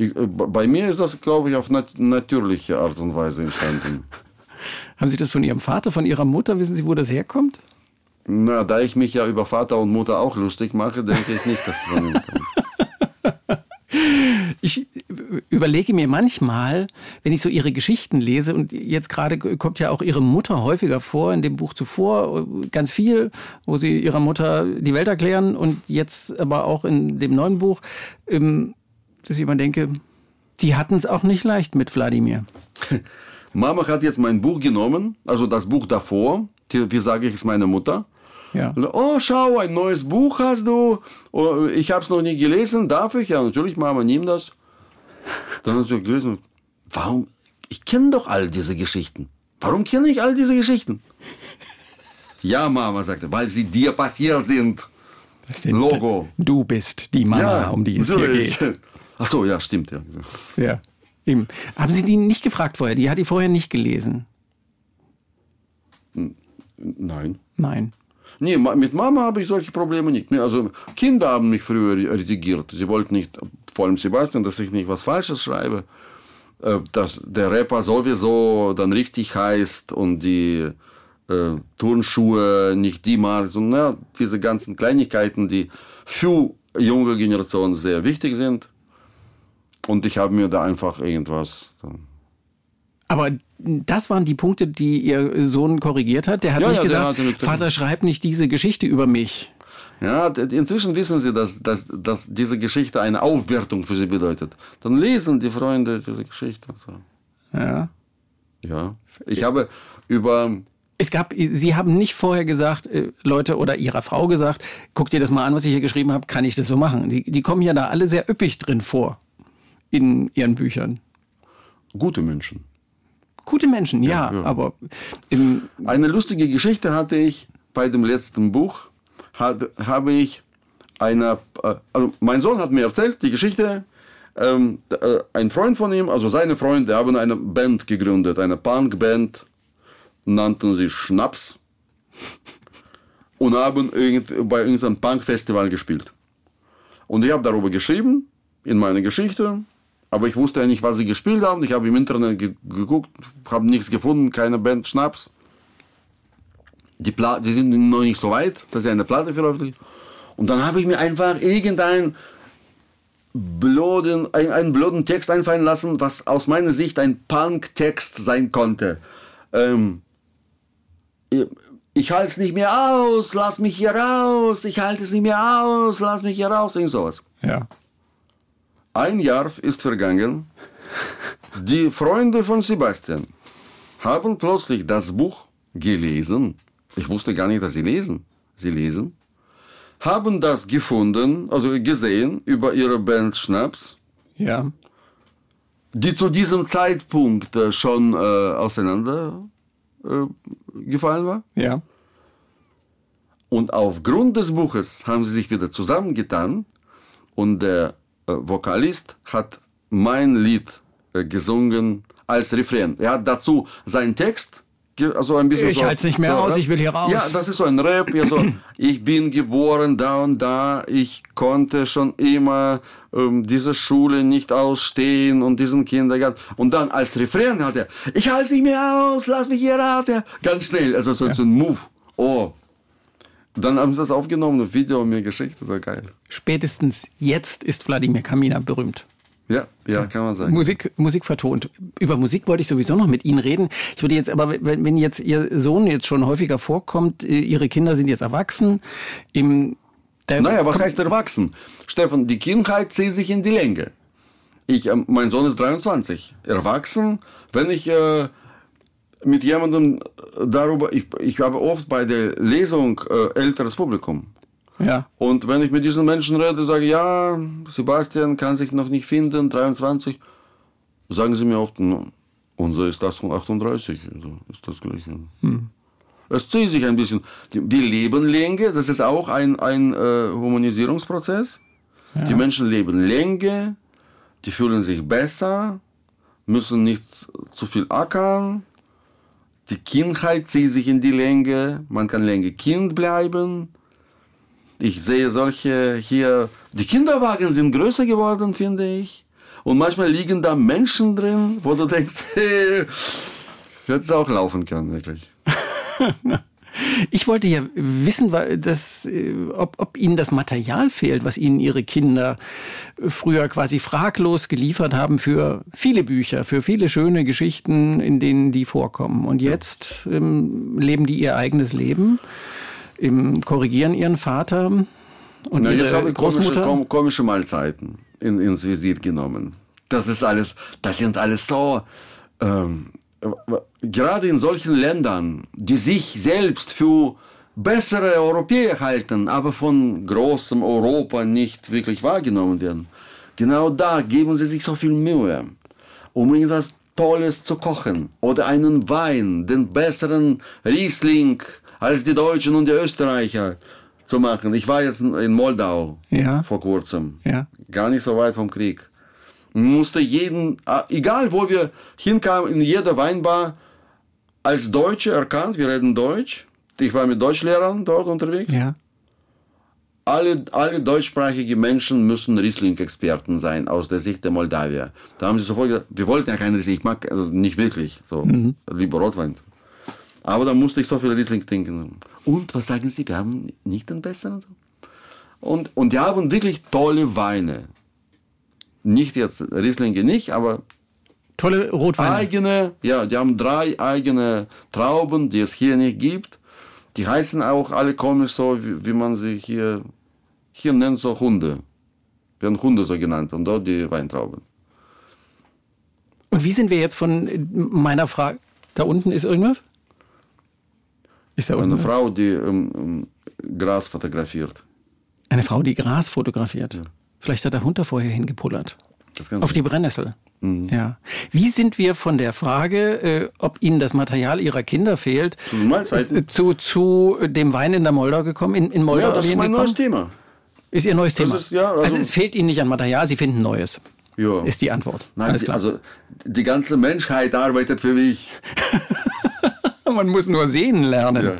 Ich, äh, bei mir ist das, glaube ich, auf nat natürliche Art und Weise entstanden. Haben Sie das von Ihrem Vater, von Ihrer Mutter? Wissen Sie, wo das herkommt? Na, da ich mich ja über Vater und Mutter auch lustig mache, denke ich nicht, dass es von ihnen kommt. Ich überlege mir manchmal, wenn ich so ihre Geschichten lese, und jetzt gerade kommt ja auch ihre Mutter häufiger vor, in dem Buch zuvor, ganz viel, wo sie ihrer Mutter die Welt erklären und jetzt aber auch in dem neuen Buch, ähm, dass ich immer denke, die hatten es auch nicht leicht mit Wladimir. Mama hat jetzt mein Buch genommen, also das Buch davor, wie sage ich es meiner Mutter. Ja. Oh, schau, ein neues Buch hast du. Oh, ich habe es noch nie gelesen. Darf ich? Ja, natürlich, Mama, nimm das. Dann hat sie gelesen. Warum? Ich kenne doch all diese Geschichten. Warum kenne ich all diese Geschichten? Ja, Mama sagte, weil sie dir passiert sind. Das sind- Logo. Du bist die Mama, ja, um die es hier natürlich. geht. Ach so, ja, stimmt. Ja. Ja. Eben. Haben Sie die nicht gefragt vorher? Die hat die vorher nicht gelesen. Nein. Nein. Nee, mit Mama habe ich solche Probleme nicht. Also Kinder haben mich früher redigiert. Sie wollten nicht, vor allem Sebastian, dass ich nicht was Falsches schreibe. Äh, Dass der Rapper sowieso dann richtig heißt und die äh, Turnschuhe nicht die Marke, sondern ja, diese ganzen Kleinigkeiten, die für junge Generationen sehr wichtig sind. Und ich habe mir da einfach irgendwas. Aber das waren die Punkte, die Ihr Sohn korrigiert hat. Der hat Ja, nicht ja, gesagt, hat Vater, schreib nicht diese Geschichte über mich. Ja, inzwischen wissen sie, dass, dass, dass diese Geschichte eine Aufwertung für sie bedeutet. Dann lesen die Freunde diese Geschichte. So. Ja. Ja. Ich habe über. Es gab, Sie haben nicht vorher gesagt, äh, Leute oder Ihrer Frau gesagt, guck dir das mal an, was ich hier geschrieben habe, kann ich das so machen? Die, die kommen ja da alle sehr üppig drin vor in Ihren Büchern. Gute Menschen. Gute Menschen, ja, ja. aber im, Eine lustige Geschichte hatte ich bei dem letzten Buch. Hat, habe ich eine. äh, Also mein Sohn hat mir erzählt, die Geschichte. Ähm, äh, ein Freund von ihm, also seine Freunde, haben eine Band gegründet, eine Punkband, nannten sie Schnaps und haben irgend, bei irgendeinem Punkfestival gespielt. Und ich habe darüber geschrieben, in meiner Geschichte, aber ich wusste ja nicht, was sie gespielt haben. Ich habe im Internet ge geguckt, habe nichts gefunden, keine Band Schnaps. Die, Pla die sind noch nicht so weit, dass sie eine Platte veröffentlichen. Und dann habe ich mir einfach irgendein blöden, ein, einen blöden Text einfallen lassen, was aus meiner Sicht ein Punk-Text sein konnte. Ähm, ich- ich halte es nicht mehr aus, lass mich hier raus, ich halte es nicht mehr aus, lass mich hier raus, irgend sowas. ja. Ein Jahr ist vergangen. die Freunde von Sebastian haben plötzlich das Buch gelesen. Ich wusste gar nicht, dass sie lesen. Sie lesen. Haben das gefunden, also gesehen über ihre Band Schnaps, Ja. die zu diesem Zeitpunkt äh, schon äh, auseinander äh, gefallen war. Ja. Und aufgrund des Buches haben sie sich wieder zusammengetan und der Vokalist hat mein Lied äh, gesungen als Refrain. Er hat dazu seinen Text, also ein bisschen Ich so, halt's nicht mehr aus, Rap. ich will hier raus. Ja, das ist so ein Rap. Ja, so, ich bin geboren da und da, ich konnte schon immer ähm, diese Schule nicht ausstehen und diesen Kindergarten. Und dann als Refrain hat er, ich halte nicht mehr aus, lass mich hier raus. Ja. Ganz schnell, also so, so ein Move. Oh, dann haben sie das aufgenommen, ein Video und mir geschickt. Das war geil. Spätestens jetzt ist Wladimir Kamina berühmt. Ja, ja, kann man sagen. Musik, Musik vertont. Über Musik wollte ich sowieso noch mit Ihnen reden. Ich würde jetzt aber, wenn, wenn jetzt Ihr Sohn jetzt schon häufiger vorkommt, äh, Ihre Kinder sind jetzt erwachsen, im, der Naja, was heißt erwachsen? Stefan, die Kindheit zieht sich in die Länge. Ich, ähm, mein Sohn ist 23. Erwachsen, wenn ich äh, mit jemandem darüber, ich, ich habe oft bei der Lesung äh, älteres Publikum. ja, Und wenn ich mit diesen Menschen rede, sage ja, Sebastian kann sich noch nicht finden, 23, sagen sie mir oft, "No, unser ist das von 38, also ist das gleiche. Es zieht sich ein bisschen. Die- Wir leben länger, das ist auch ein, ein äh, Humanisierungsprozess. Die Menschen leben länger, die fühlen sich besser, müssen nicht zu viel ackern. Die Kindheit zieht sich in die Länge, man kann länger Kind bleiben. Ich sehe solche hier, die Kinderwagen sind größer geworden, finde ich. Und manchmal liegen da Menschen drin, wo du denkst, hey, hätte es auch laufen können, wirklich. Ich wollte ja wissen, weil das, äh, ob, ob Ihnen das Material fehlt, was Ihnen Ihre Kinder früher quasi fraglos geliefert haben für viele Bücher, für viele schöne Geschichten, in denen die vorkommen. Und jetzt ähm, leben die ihr eigenes Leben, ähm, korrigieren ihren Vater und Na, jetzt ihre habe ich komische, Großmutter. kom komische Mahlzeiten in, ins Visit genommen. Das ist alles, das sind alles so, ähm, gerade in solchen Ländern, die sich selbst für bessere Europäer halten, aber von großem Europa nicht wirklich wahrgenommen werden. Genau da geben sie sich so viel Mühe, um irgendwas Tolles zu kochen oder einen Wein, den besseren Riesling als die Deutschen und die Österreicher zu machen. Ich war jetzt in Moldau Ja. vor kurzem, Ja. gar nicht so weit vom Krieg. Musste jeden, äh, egal wo wir hinkamen, in jeder Weinbar als Deutsche erkannt, wir reden Deutsch. Ich war mit Deutschlehrern dort unterwegs. Ja. Alle, alle deutschsprachige Menschen müssen Riesling-Experten sein aus der Sicht der Moldawier. Da haben sie sofort gesagt, wir wollten ja keinen Riesling, ich mag also nicht wirklich, so lieber Rotwein. Aber da musste ich so viel Riesling trinken. Und was sagen Sie, wir haben nicht den besseren? Und, und die haben wirklich tolle Weine. Nicht jetzt Rieslinge nicht, aber Tolle Rotweine. eigene, ja, die haben drei eigene Trauben, die es hier nicht gibt. Die heißen auch alle komisch so, wie, wie man sie hier, hier nennt so Hunde. Werden Hunde so genannt und dort die Weintrauben. Und wie sind wir jetzt von meiner Frage? Da unten ist irgendwas? Ist da unten Eine Frau, die ähm, Gras fotografiert. eine Frau, die Gras fotografiert? Vielleicht hat der Hund da vorher hingepullert. Auf die Brennnessel. Ja. Wie sind wir von der Frage, äh, ob Ihnen das Material Ihrer Kinder fehlt, Zu Mahlzeiten. äh, zu, zu dem Wein in der Moldau gekommen? In, in Moldau Ja, das ist mein hingekommen? neues Thema. Ist Ihr neues Thema? ist- ja, also- also, es fehlt Ihnen nicht an Material, Sie finden Neues. Ja. Ist die Antwort. Nein, die, also die ganze Menschheit arbeitet für mich. Man muss nur sehen lernen Ja.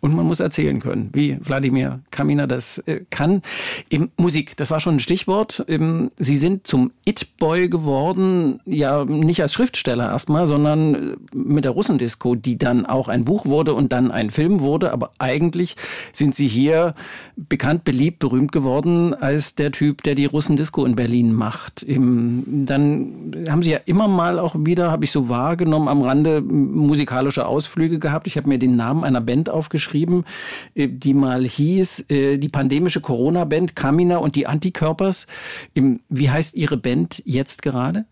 und man muss erzählen können, wie Wladimir Kamina das äh, kann. Im Musik, das war schon ein Stichwort. Ähm, Sie sind zum It-Boy geworden, ja nicht als Schriftsteller erstmal, sondern äh, mit der Russendisco, die dann auch ein Buch wurde und dann ein Film wurde. Aber eigentlich sind Sie hier bekannt, beliebt, berühmt geworden als der Typ, der die Russendisco in Berlin macht. Im, dann haben Sie ja immer mal auch wieder, habe ich so wahrgenommen, am Rande musikalische Ausflüge gehabt. Ich habe mir den Namen einer Band aufgeschrieben, äh, die mal hieß, äh, die pandemische Corona-Band Kamina und die Antikörpers. Wie heißt Ihre Band jetzt gerade?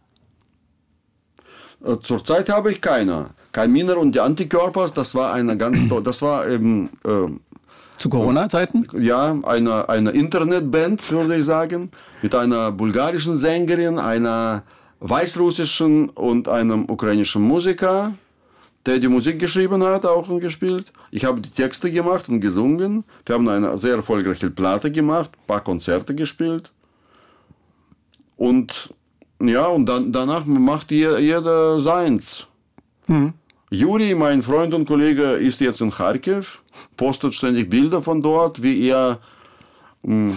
Äh, Zurzeit habe ich keine. Kaminer und die Antikörpers, das war eine ganz, das war eben, äh, Zu Corona-Zeiten? ja, eine, eine Internetband, würde ich sagen, mit einer bulgarischen Sängerin, einer weißrussischen und einem ukrainischen Musiker, der die Musik geschrieben hat, auch und gespielt. Ich habe die Texte gemacht und gesungen. Wir haben eine sehr erfolgreiche Platte gemacht, ein paar Konzerte gespielt. Und ja, und dann, danach macht je- jeder seins. Juri, mein Freund und Kollege, ist jetzt in Kharkiv, postet ständig Bilder von dort, wie er mh,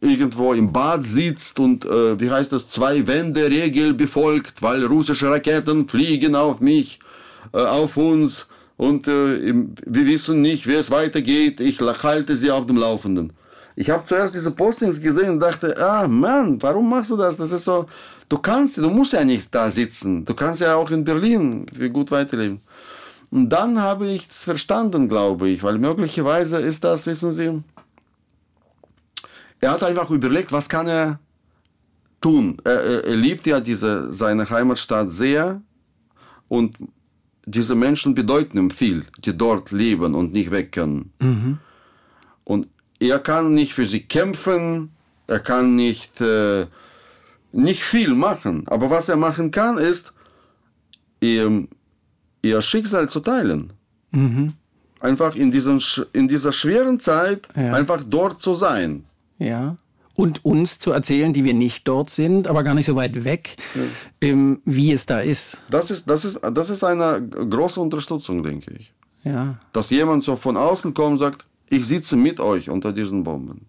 irgendwo im Bad sitzt und, äh, wie heißt das, zwei Wände-Regel befolgt, weil russische Raketen fliegen auf mich, äh, auf uns und äh, wir wissen nicht, wie es weitergeht. Ich halte sie auf dem Laufenden. Ich habe zuerst diese Postings gesehen und dachte, ah Mann, warum machst du das? Das ist so, du kannst, du musst ja nicht da sitzen. Du kannst ja auch in Berlin gut weiterleben. Und dann habe ich es verstanden, glaube ich, weil möglicherweise ist das, wissen Sie, er hat einfach überlegt, was kann er tun. Er, er, liebt ja diese, seine Heimatstadt sehr und diese Menschen bedeuten ihm viel, die dort leben und nicht weg können. Und er kann nicht für sie kämpfen, er kann nicht, äh, nicht viel machen. Aber was er machen kann, ist, ihr, ihr Schicksal zu teilen. Einfach in, diesen, in dieser schweren Zeit Ja. einfach dort zu sein. Ja. Und uns zu erzählen, die wir nicht dort sind, aber gar nicht so weit weg, ähm, wie es da ist. Das ist, das, ist, das ist eine große Unterstützung, denke ich. Ja. Dass jemand so von außen kommt und sagt, ich sitze mit euch unter diesen Bomben.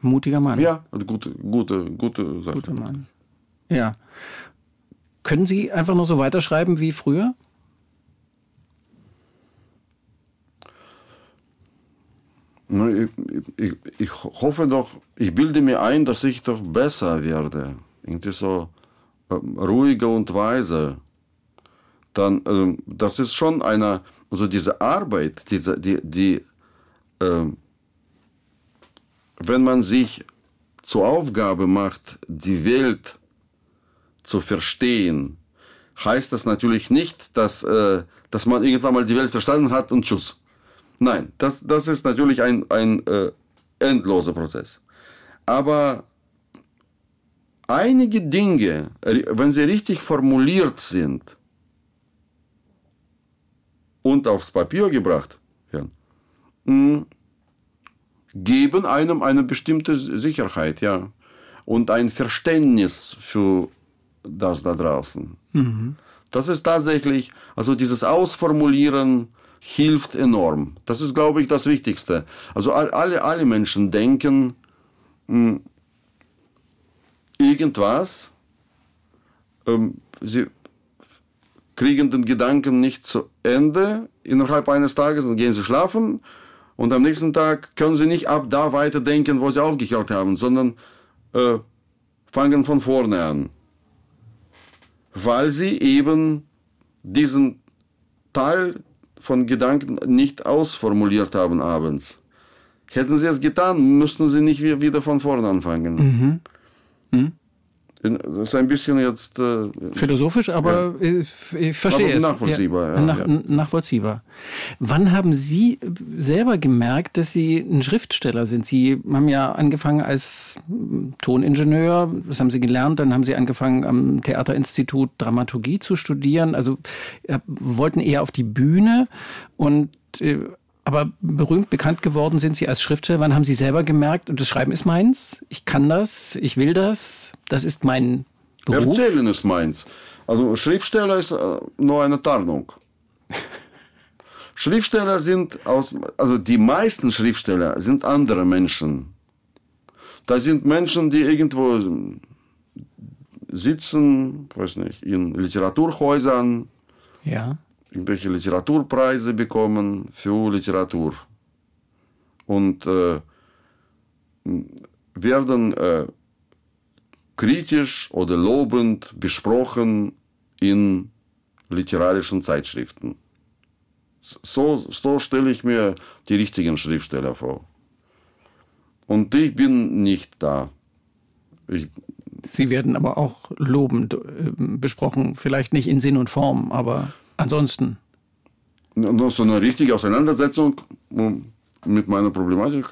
Mutiger Mann. Ja, gute, gute, gute Sache. Guter Mann. Ja. Können Sie einfach nur so weiterschreiben wie früher? Ich, ich, ich hoffe doch, ich bilde mir ein, dass ich doch besser werde. Irgendwie so ähm, ruhiger und weiser. Dann, ähm, das ist schon eine, also diese Arbeit, diese, die, die, ähm, wenn man sich zur Aufgabe macht, die Welt zu verstehen, heißt das natürlich nicht, dass, äh, dass man irgendwann mal die Welt verstanden hat und tschüss. Nein, das, das ist natürlich ein, ein äh, endloser Prozess. Aber einige Dinge, wenn sie richtig formuliert sind und aufs Papier gebracht werden, mh, geben einem eine bestimmte Sicherheit, ja. Und ein Verständnis für das da draußen. Das ist tatsächlich, also dieses Ausformulieren hilft enorm. Das ist, glaube ich, das Wichtigste. Also all- alle, alle Menschen denken mh, irgendwas, ähm, sie kriegen den Gedanken nicht zu Ende innerhalb eines Tages, dann gehen sie schlafen und am nächsten Tag können sie nicht ab da weiterdenken, wo sie aufgehört haben, sondern äh, fangen von vorne an. Weil sie eben diesen Teil von Gedanken nicht ausformuliert haben abends. Hätten sie es getan, müssten sie nicht wie- wieder von vorne anfangen. In- Das ist ein bisschen jetzt äh, Philosophisch, aber ich, ich verstehe Aber es. nachvollziehbar, ja, Nach, ja. Nachvollziehbar. Wann haben Sie selber gemerkt, dass Sie ein Schriftsteller sind? Sie haben ja angefangen als Toningenieur, das haben Sie gelernt, dann haben Sie angefangen am Theaterinstitut Dramaturgie zu studieren, also äh, wollten eher auf die Bühne und äh, aber berühmt bekannt geworden sind Sie als Schriftsteller. Wann haben Sie selber gemerkt, das Schreiben ist meins, ich kann das, ich will das, das ist mein Beruf? Erzählen ist meins. Also Schriftsteller ist äh, nur eine Tarnung. Schriftsteller sind aus, also die meisten Schriftsteller sind andere Menschen. Da sind Menschen, die irgendwo sitzen, weiß nicht, in Literaturhäusern, Ja. Irgendwelche Literaturpreise bekommen für Literatur. Und äh, werden äh, kritisch oder lobend besprochen in literarischen Zeitschriften. So, so stelle ich mir die richtigen Schriftsteller vor. Und ich bin nicht da. Ich, Sie werden aber auch lobend äh, besprochen, vielleicht nicht in Sinn und Form, aber ansonsten. Noch so eine richtige Auseinandersetzung hm, mit meiner Problematik.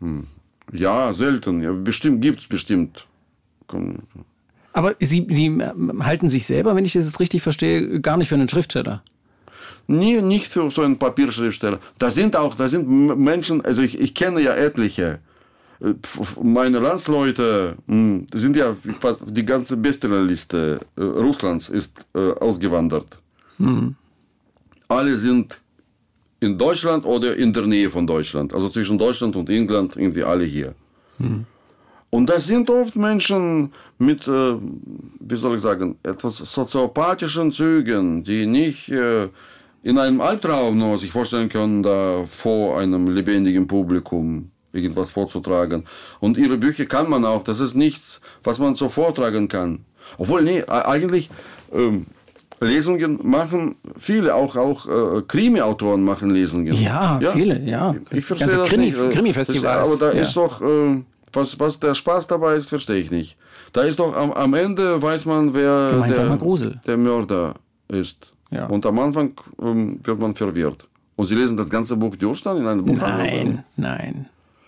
Hm. Ja, selten. Ja, bestimmt gibt es bestimmt. Aber Sie, Sie ähm, halten sich selber, wenn ich das richtig verstehe, gar nicht für einen Schriftsteller. Nee, nicht für so einen Papierschriftsteller. Da sind auch, da sind Menschen, also ich, ich kenne ja etliche. Äh, meine Landsleute hm, sind ja fast die ganze Bestsellerliste äh, Russlands ist äh, ausgewandert. Mhm. Alle sind in Deutschland oder in der Nähe von Deutschland. Also zwischen Deutschland und England irgendwie alle hier. Mhm. Und das sind oft Menschen mit, äh, wie soll ich sagen, etwas soziopathischen Zügen, die nicht äh, in einem Albtraum nur sich vorstellen können, da vor einem lebendigen Publikum irgendwas vorzutragen. Und ihre Bücher kann man auch, das ist nichts, was man so vortragen kann. Obwohl, nee, eigentlich ähm, Lesungen machen viele, auch, auch äh, Krimi-Autoren machen Lesungen. Ja, ja, viele, ja. Ich verstehe Ganze das Krimi, nicht. Krimi-Festivals. Aber da ja. ist doch, äh, was, was der Spaß dabei ist, verstehe ich nicht. Da ist doch am, am Ende weiß man, wer der, der Mörder ist. Ja. Und am Anfang ähm, wird man verwirrt. Und Sie lesen das ganze Buch durch dann in einem Buch? Nein, nein.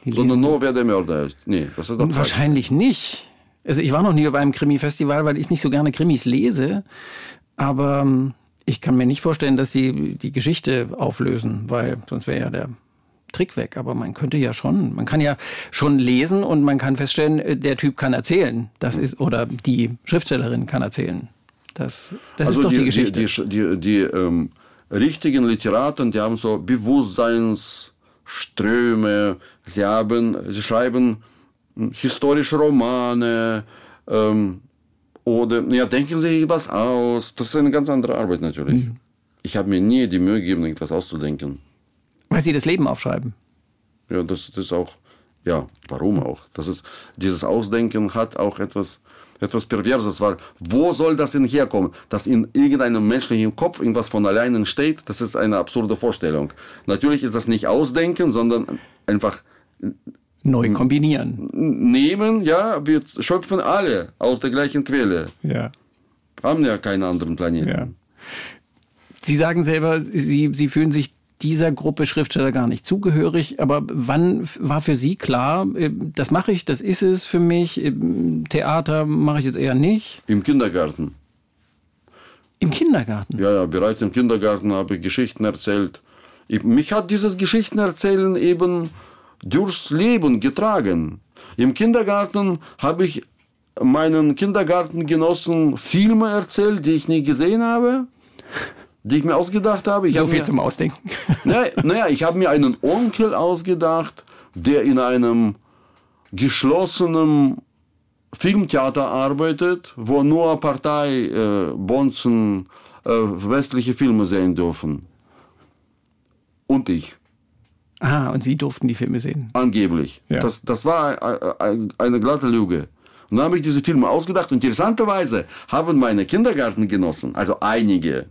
Sondern nur, wer der Mörder ist. Nee, das ist doch Wahrscheinlich falsch. nicht. Also ich war noch nie bei einem Krimi-Festival, weil ich nicht so gerne Krimis lese. Aber ähm, ich kann mir nicht vorstellen, dass sie die Geschichte auflösen, weil sonst wäre ja der Trick weg. Aber man könnte ja schon, man kann ja schon lesen und man kann feststellen, äh, der Typ kann erzählen. Das ist, oder die Schriftstellerin kann erzählen. Das, das also ist doch die, die Geschichte. Die, die, die, ähm, richtigen Literaten, die haben so Bewusstseinsströme, sie haben, sie schreiben hm, historische Romane, ähm, oder ja, denken Sie etwas aus. Das ist eine ganz andere Arbeit natürlich. Mhm. Ich habe mir nie die Mühe gegeben, etwas auszudenken. Weil Sie das Leben aufschreiben. Ja, das, das ist auch, ja, warum auch? Das ist, dieses Ausdenken hat auch etwas etwas Perverses, weil wo soll das denn herkommen? Dass in irgendeinem menschlichen Kopf irgendwas von alleine steht, das ist eine absurde Vorstellung. Natürlich ist das nicht Ausdenken, sondern einfach neu kombinieren. Nehmen, ja, wir schöpfen alle aus der gleichen Quelle. Ja. Haben ja keinen anderen Planeten. Ja. Sie sagen selber, Sie, Sie fühlen sich dieser Gruppe Schriftsteller gar nicht zugehörig. Aber wann war für Sie klar, äh, das mache ich, das ist es für mich, äh, Theater mache ich jetzt eher nicht? Im Kindergarten. Im Kindergarten? Ja, ja, bereits im Kindergarten habe ich Geschichten erzählt. Mich hat dieses Geschichtenerzählen eben durchs Leben getragen. Im Kindergarten habe ich meinen Kindergartengenossen Filme erzählt, die ich nie gesehen habe die ich mir ausgedacht habe. Ich so hab viel mir, zum Ausdenken. Naja, naja ich habe mir einen Onkel ausgedacht, der in einem geschlossenen Filmtheater arbeitet, wo nur Parteibonzen äh, westliche Filme sehen dürfen. Und ich. Ah, und Sie durften die Filme sehen? Angeblich. Ja. Das, das war eine glatte Lüge. Und dann habe ich diese Filme ausgedacht. Interessanterweise haben meine Kindergartengenossen, also einige,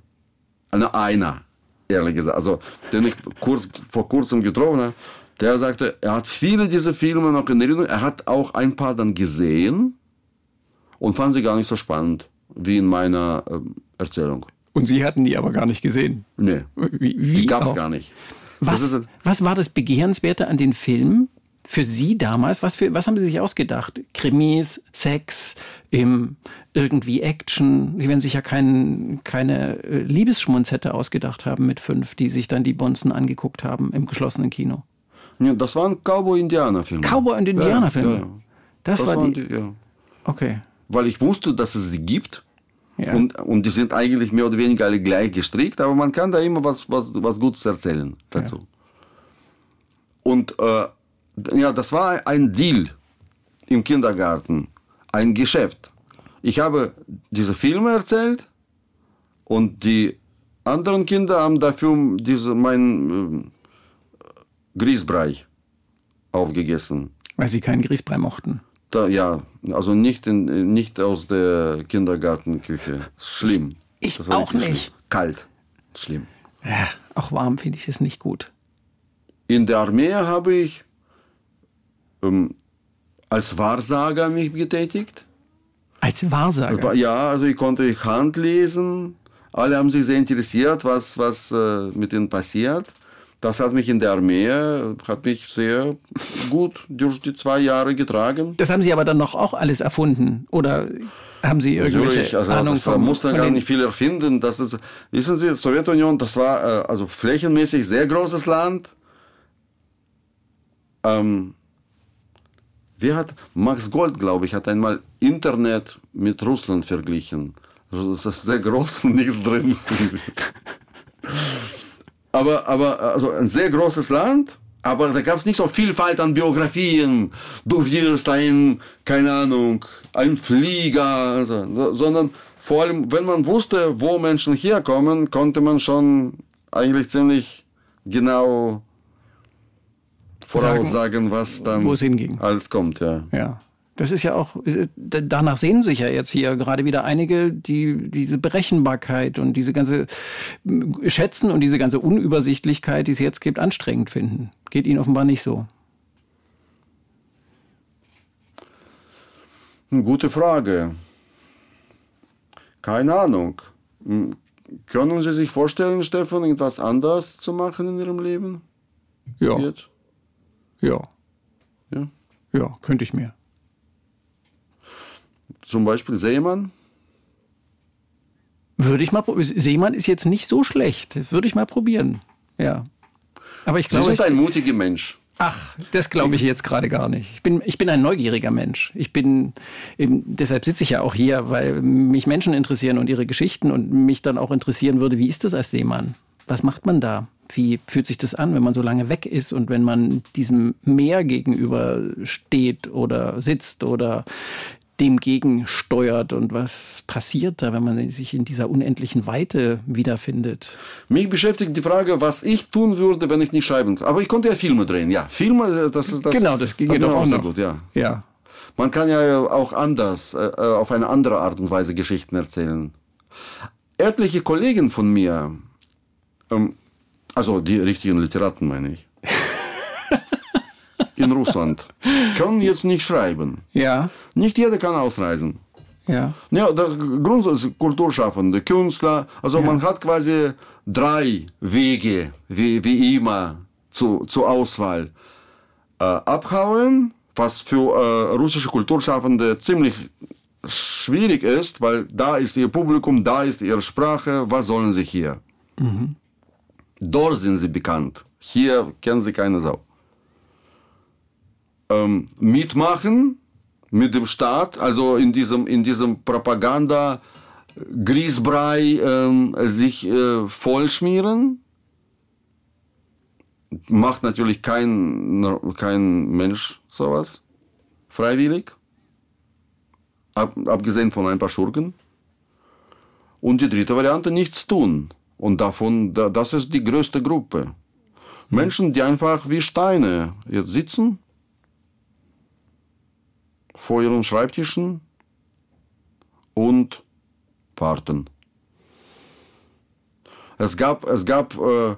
einer, ehrlich gesagt, also den ich kurz, vor kurzem getroffen habe, der sagte, er hat viele dieser Filme noch in Erinnerung, er hat auch ein paar dann gesehen und fand sie gar nicht so spannend wie in meiner äh, Erzählung. Und Sie hatten die aber gar nicht gesehen? Nee, wie, wie die gab es gar nicht. Was, was war das Begehrenswerte an den Filmen? für Sie damals, was, für, was haben Sie sich ausgedacht? Krimis, Sex, im, irgendwie Action? Sie werden sich ja kein, keine äh, Liebesschmunzette ausgedacht haben mit fünf, die sich dann die Bonzen angeguckt haben im geschlossenen Kino. Ja, das waren Cowboy-Indianer-Filme. Cowboy- und Indianer-Filme? Ja, ja, das, das, war die... Die, ja. Okay. Weil ich wusste, dass es sie gibt. Ja. Und, und die sind eigentlich mehr oder weniger alle gleich gestrickt, aber man kann da immer was, was, was Gutes erzählen dazu. Ja. Und äh, ja, das war ein Deal im Kindergarten, ein Geschäft. Ich habe diese Filme erzählt und die anderen Kinder haben dafür diese, mein äh, Grießbrei aufgegessen. Weil sie keinen Grießbrei mochten. Da, ja, also nicht, in, nicht aus der Kindergartenküche. Schlimm. Ich auch nicht. Schlimm. Kalt. Schlimm. Ja, auch warm finde ich es nicht gut. In der Armee habe ich ähm, als Wahrsager mich betätigt. Als Wahrsager? Ja, also ich konnte ich Hand lesen. Alle haben sich sehr interessiert, was, was äh, mit ihnen passiert. Das hat mich in der Armee, hat mich sehr gut durch die zwei Jahre getragen. Das haben Sie aber dann noch auch alles erfunden? Oder haben Sie irgendwelche Natürlich, also Ahnung das vom, muss man von gar nicht viel erfinden. Das ist, wissen Sie, Sowjetunion, das war äh, also flächenmäßig sehr großes Land. Ähm, wer hat, Max Gold, glaube ich, hat einmal Internet mit Russland verglichen. Also das ist sehr groß und nichts drin. aber, aber, also ein sehr großes Land. Aber da gab es nicht so Vielfalt an Biografien. Du wirst ein, keine Ahnung, ein Flieger, also, sondern vor allem, wenn man wusste, wo Menschen herkommen, konnte man schon eigentlich ziemlich genau voraussagen, was dann wo es hinging. alles kommt. Ja. Ja. Das ist ja auch, äh, danach sehen sich ja jetzt hier gerade wieder einige, die diese Berechenbarkeit und diese ganze äh, Schätzen und diese ganze Unübersichtlichkeit, die es jetzt gibt, anstrengend finden. Geht Ihnen offenbar nicht so. Hm, Gute Frage. Keine Ahnung. Hm, Können Sie sich vorstellen, Stefan, irgendwas anders zu machen in Ihrem Leben? Ja. Jetzt? Ja. Ja. Ja, könnte ich mir. Zum Beispiel Seemann? Würde ich mal probieren. Seemann ist jetzt nicht so schlecht. Würde ich mal probieren. Ja. Aber ich Sie glaube, sind ich, ein mutiger Mensch. Ach, das glaube ich jetzt gerade gar nicht. Ich bin, ich bin ein neugieriger Mensch. Ich bin, eben, deshalb sitze ich ja auch hier, weil mich Menschen interessieren und ihre Geschichten und mich dann auch interessieren würde, wie ist das als Seemann? Was macht man da? Wie fühlt sich das an, wenn man so lange weg ist und wenn man diesem Meer gegenüber steht oder sitzt oder dem gegensteuert und was passiert da, wenn man sich in dieser unendlichen Weite wiederfindet? Mich beschäftigt die Frage, was ich tun würde, wenn ich nicht schreiben kann. Aber ich konnte ja Filme drehen, ja. Filme, äh, das ist das. genau, das hat mir doch auch noch. gut, ja. Ja. Man kann ja auch anders, äh, äh, auf eine andere Art und Weise Geschichten erzählen. Etliche Kollegen von mir, ähm, also die richtigen Literaten meine ich, in Russland, können jetzt nicht schreiben. Ja. Nicht jeder kann ausreisen. Ja. Ja, der Grundsatz Kulturschaffende, Künstler, also man hat quasi drei Wege, wie, wie immer, zu, zur Auswahl. Äh, abhauen, was für äh, russische Kulturschaffende ziemlich schwierig ist, weil da ist ihr Publikum, da ist ihre Sprache, was sollen sie hier? Dort sind sie bekannt, hier kennen sie keine Sau. Ähm, mitmachen, mit dem Staat, also in diesem, in diesem Propaganda Grießbrei ähm, sich äh, vollschmieren. Macht natürlich kein, kein Mensch sowas freiwillig. Ab, abgesehen von ein paar Schurken. Und die dritte Variante, nichts tun. Und davon, da- das ist die größte Gruppe. Menschen, die einfach wie Steine jetzt sitzen vor ihren Schreibtischen und warten. Es gab, es gab äh,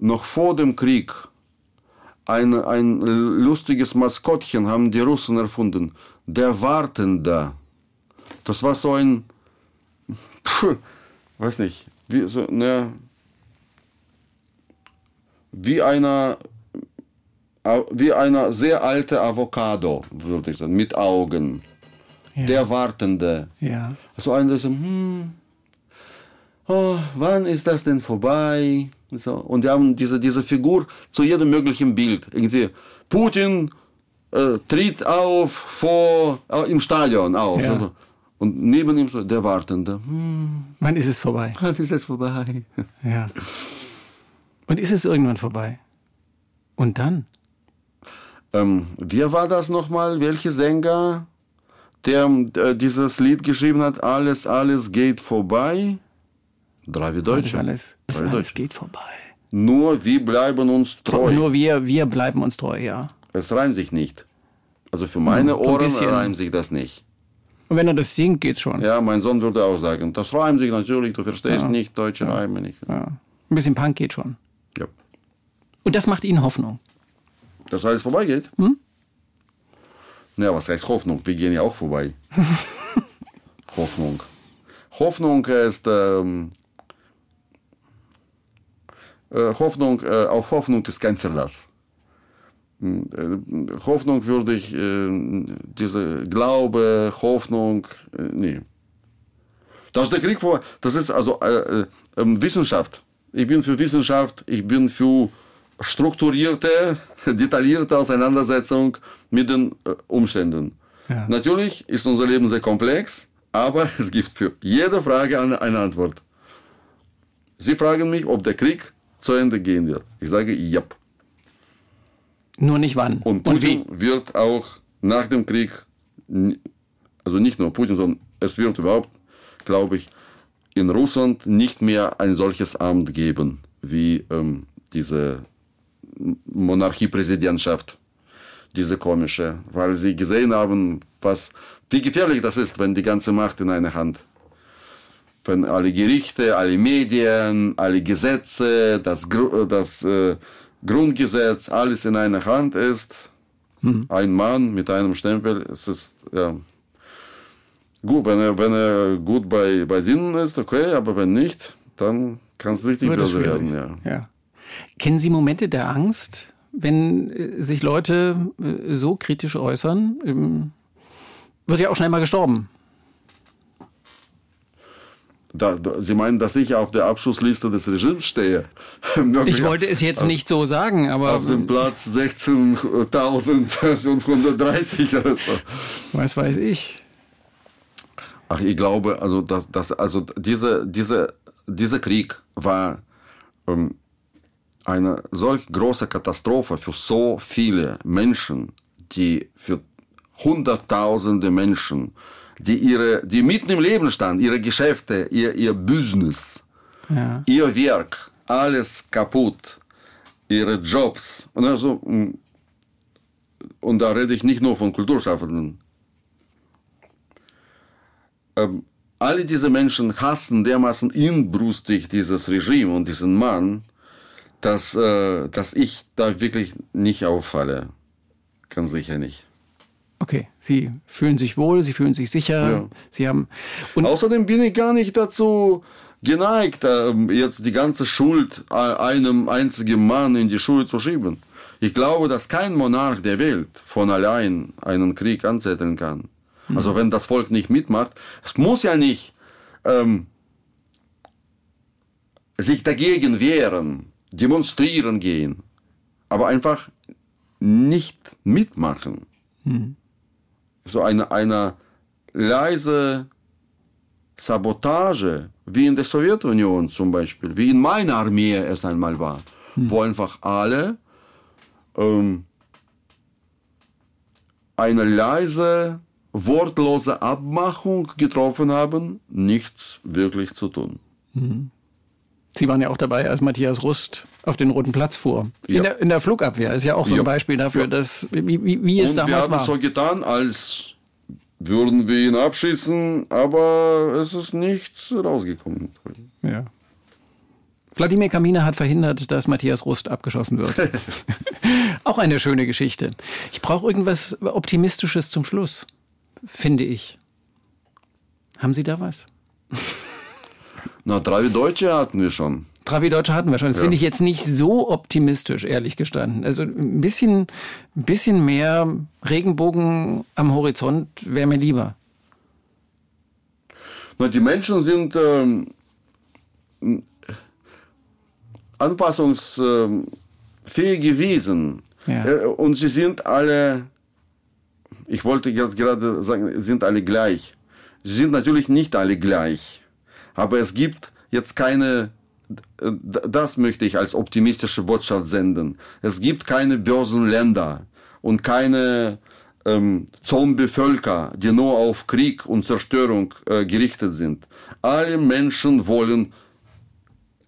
noch vor dem Krieg ein, ein lustiges Maskottchen, haben die Russen erfunden. Der Wartende. Das war so ein, Puh, weiß nicht, wie, so, ne, wie einer wie eine sehr alte Avocado, würde ich sagen, mit Augen. Der Wartende. Ja. So einer, der so, hm, oh, wann ist das denn vorbei? So. Und die haben diese, diese Figur zu jedem möglichen Bild. Irgendwie, Putin äh, tritt auf vor, äh, im Stadion auf. Ja. Also. Und neben ihm so der Wartende. Hm, Wann ist es vorbei? wann ist es vorbei? Ja. Und ist es irgendwann vorbei? Und dann? Ähm, wer war das nochmal? Welcher Sänger, der äh, dieses Lied geschrieben hat? Alles, alles geht vorbei. Drei Deutsche. alles, Drei alles Deutsche. geht vorbei. Nur wir bleiben uns treu. Nur wir, wir bleiben uns treu, ja. Es reimt sich nicht. Also für meine ein Ohren reimt sich das nicht. Und wenn er das singt, geht's schon. Ja, mein Sohn würde auch sagen, das reimt sich natürlich, du verstehst nicht deutsche Reime nicht. Ja. Ein bisschen Punk geht schon. Ja. Und das macht Ihnen Hoffnung. Dass alles vorbeigeht? Hm? Ja, was heißt Hoffnung? Wir gehen ja auch vorbei. Hoffnung. Hoffnung ist ähm, äh, Hoffnung, äh, auf Hoffnung ist kein Verlass. Hm, äh, Hoffnung würde ich, äh, diese Glaube, Hoffnung, äh, nee. Das ist der Krieg vor, das ist also äh, ähm, Wissenschaft. Ich bin für Wissenschaft, ich bin für strukturierte, detaillierte Auseinandersetzung mit den Umständen. Ja. Natürlich ist unser Leben sehr komplex, aber es gibt für jede Frage eine, eine Antwort. Sie fragen mich, ob der Krieg zu Ende gehen wird. Ich sage, ja. Nur nicht wann. Und Putin Und wird auch nach dem Krieg, also nicht nur Putin, sondern es wird überhaupt, glaube ich, in Russland nicht mehr ein solches Amt geben wie ähm, diese Monarchiepräsidentschaft, diese komische, weil sie gesehen haben, was, wie gefährlich das ist, wenn die ganze Macht in einer Hand wenn alle Gerichte, alle Medien, alle Gesetze, das, das äh, Grundgesetz, alles in einer Hand ist. Mhm. Ein Mann mit einem Stempel, es ist ja, gut, wenn er, wenn er gut bei, bei Sinnen ist, okay, aber wenn nicht, dann kann es richtig böse werden. Ja. ja. Kennen Sie Momente der Angst, wenn äh, sich Leute äh, so kritisch äußern? Ähm, wird ja auch schnell mal gestorben. Da, da, Sie meinen, dass ich auf der Abschussliste des Regimes stehe? ich wollte es jetzt nicht so sagen, aber. Auf dem Platz 16.530 oder so. Was weiß ich. Ach, ich glaube, also, dass, dass, also diese, diese, dieser Krieg war ähm, eine solch große Katastrophe für so viele Menschen, die für Hunderttausende Menschen die ihre, die mitten im Leben stand, ihre Geschäfte, ihr, ihr Business, ja. ihr Werk, alles kaputt, ihre Jobs. Und, also, mm, und da rede ich nicht nur von Kulturschaffenden. Ähm, alle diese Menschen hassen dermaßen inbrustig dieses Regime und diesen Mann, dass, äh, dass ich da wirklich nicht auffalle. Ganz sicher nicht. Okay, Sie fühlen sich wohl, Sie fühlen sich sicher. Ja. Sie haben. Außerdem bin ich gar nicht dazu geneigt, ähm, jetzt die ganze Schuld einem einzigen Mann in die Schuhe zu schieben. Ich glaube, dass kein Monarch der Welt von allein einen Krieg anzetteln kann. Mhm. Also wenn das Volk nicht mitmacht, es muss ja nicht ähm, sich dagegen wehren, demonstrieren gehen, aber einfach nicht mitmachen. Mhm so eine, eine leise Sabotage, wie in der Sowjetunion zum Beispiel, wie in meiner Armee es einmal war, hm. wo einfach alle ähm, eine leise, wortlose Abmachung getroffen haben, nichts wirklich zu tun. Mhm. Sie waren ja auch dabei, als Matthias Rust auf den Roten Platz fuhr. Ja. In, der, in, der, Flugabwehr ist ja auch so ein ja. Beispiel dafür, dass, wie, wie, wie es Und damals war. Wir haben so getan, als würden wir ihn abschießen, aber es ist nichts rausgekommen. Ja. Wladimir Kamina hat verhindert, dass Matthias Rust abgeschossen wird. auch eine schöne Geschichte. Ich brauche irgendwas Optimistisches zum Schluss, finde ich. Haben Sie da was? Na, drei Deutsche hatten wir schon. Travi Deutsche hatten wir schon. Das ja. finde ich jetzt nicht so optimistisch, ehrlich gestanden. Also ein bisschen, ein bisschen mehr Regenbogen am Horizont wäre mir lieber. Na, die Menschen sind ähm, anpassungsfähig gewesen. Ja. Äh, und sie sind alle, ich wollte jetzt gerade sagen, sind alle gleich. Sie sind natürlich nicht alle gleich. Aber es gibt jetzt keine, das möchte ich als optimistische Botschaft senden. Es gibt keine Börsenländer und keine ähm, Zombie-Völker, die nur auf Krieg und Zerstörung äh, gerichtet sind. Alle Menschen wollen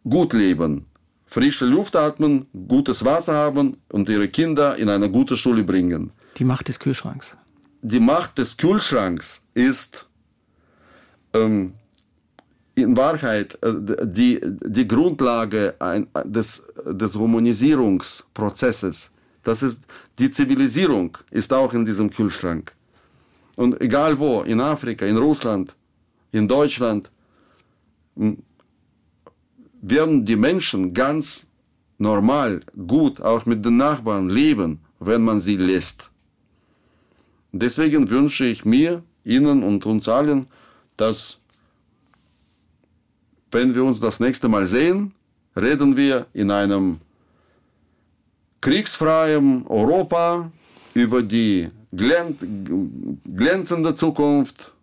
gut leben, frische Luft atmen, gutes Wasser haben und ihre Kinder in eine gute Schule bringen. Die Macht des Kühlschranks. Die Macht des Kühlschranks ist ähm, in Wahrheit äh, die, die Grundlage des, des Humanisierungsprozesses. Das ist, die Zivilisierung ist auch in diesem Kühlschrank. Und egal wo, in Afrika, in Russland, in Deutschland werden die Menschen ganz normal, gut, auch mit den Nachbarn leben, wenn man sie lässt. Deswegen wünsche ich mir, Ihnen und uns allen, dass, wenn wir uns das nächste Mal sehen, reden wir in einem kriegsfreien Europa über die glänzende Zukunft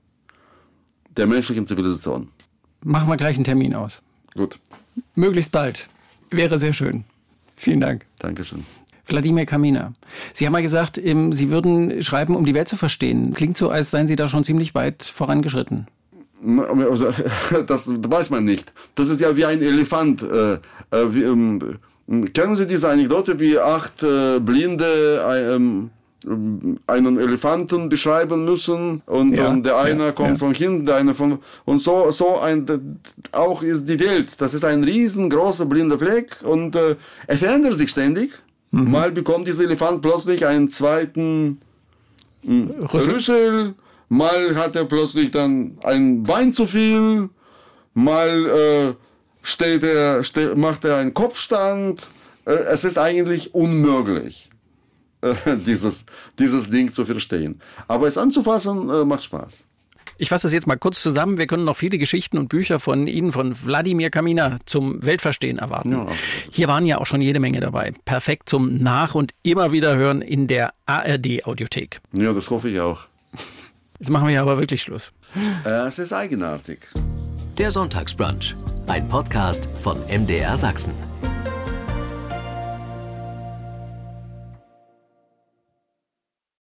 der menschlichen Zivilisation. Machen wir gleich einen Termin aus. Gut. Möglichst bald. Wäre sehr schön. Vielen Dank. Dankeschön. Wladimir Kamina. Sie haben mal gesagt, Sie würden schreiben, um die Welt zu verstehen. Klingt so, als seien Sie da schon ziemlich weit vorangeschritten. Also, das weiß man nicht. Das ist ja wie ein Elefant. Äh, äh, wie, ähm, kennen Sie diese Anekdote, wie acht äh, Blinde ähm, einen Elefanten beschreiben müssen und, ja, und der eine ja, kommt ja. von hinten, der eine von und so so ein auch ist die Welt. Das ist ein riesengroßer blinder Fleck und äh, er verändert sich ständig. Mhm. Mal bekommt dieser Elefant plötzlich einen zweiten äh, Rüssel. Rüssel, mal hat er plötzlich dann ein Bein zu viel, mal äh, steht er, steht, macht er einen Kopfstand. Äh, es ist eigentlich unmöglich. dieses, dieses Ding zu verstehen. Aber es anzufassen äh, macht Spaß. Ich fasse das jetzt mal kurz zusammen. Wir können noch viele Geschichten und Bücher von Ihnen, von Wladimir Kamina zum Weltverstehen erwarten. Ja, Hier waren ja auch schon jede Menge dabei. Perfekt zum Nach- und immer wieder hören in der ARD-Audiothek. Ja, das hoffe ich auch. Jetzt machen wir ja aber wirklich Schluss. Es ist eigenartig. Der Sonntagsbrunch, ein Podcast von MDR Sachsen.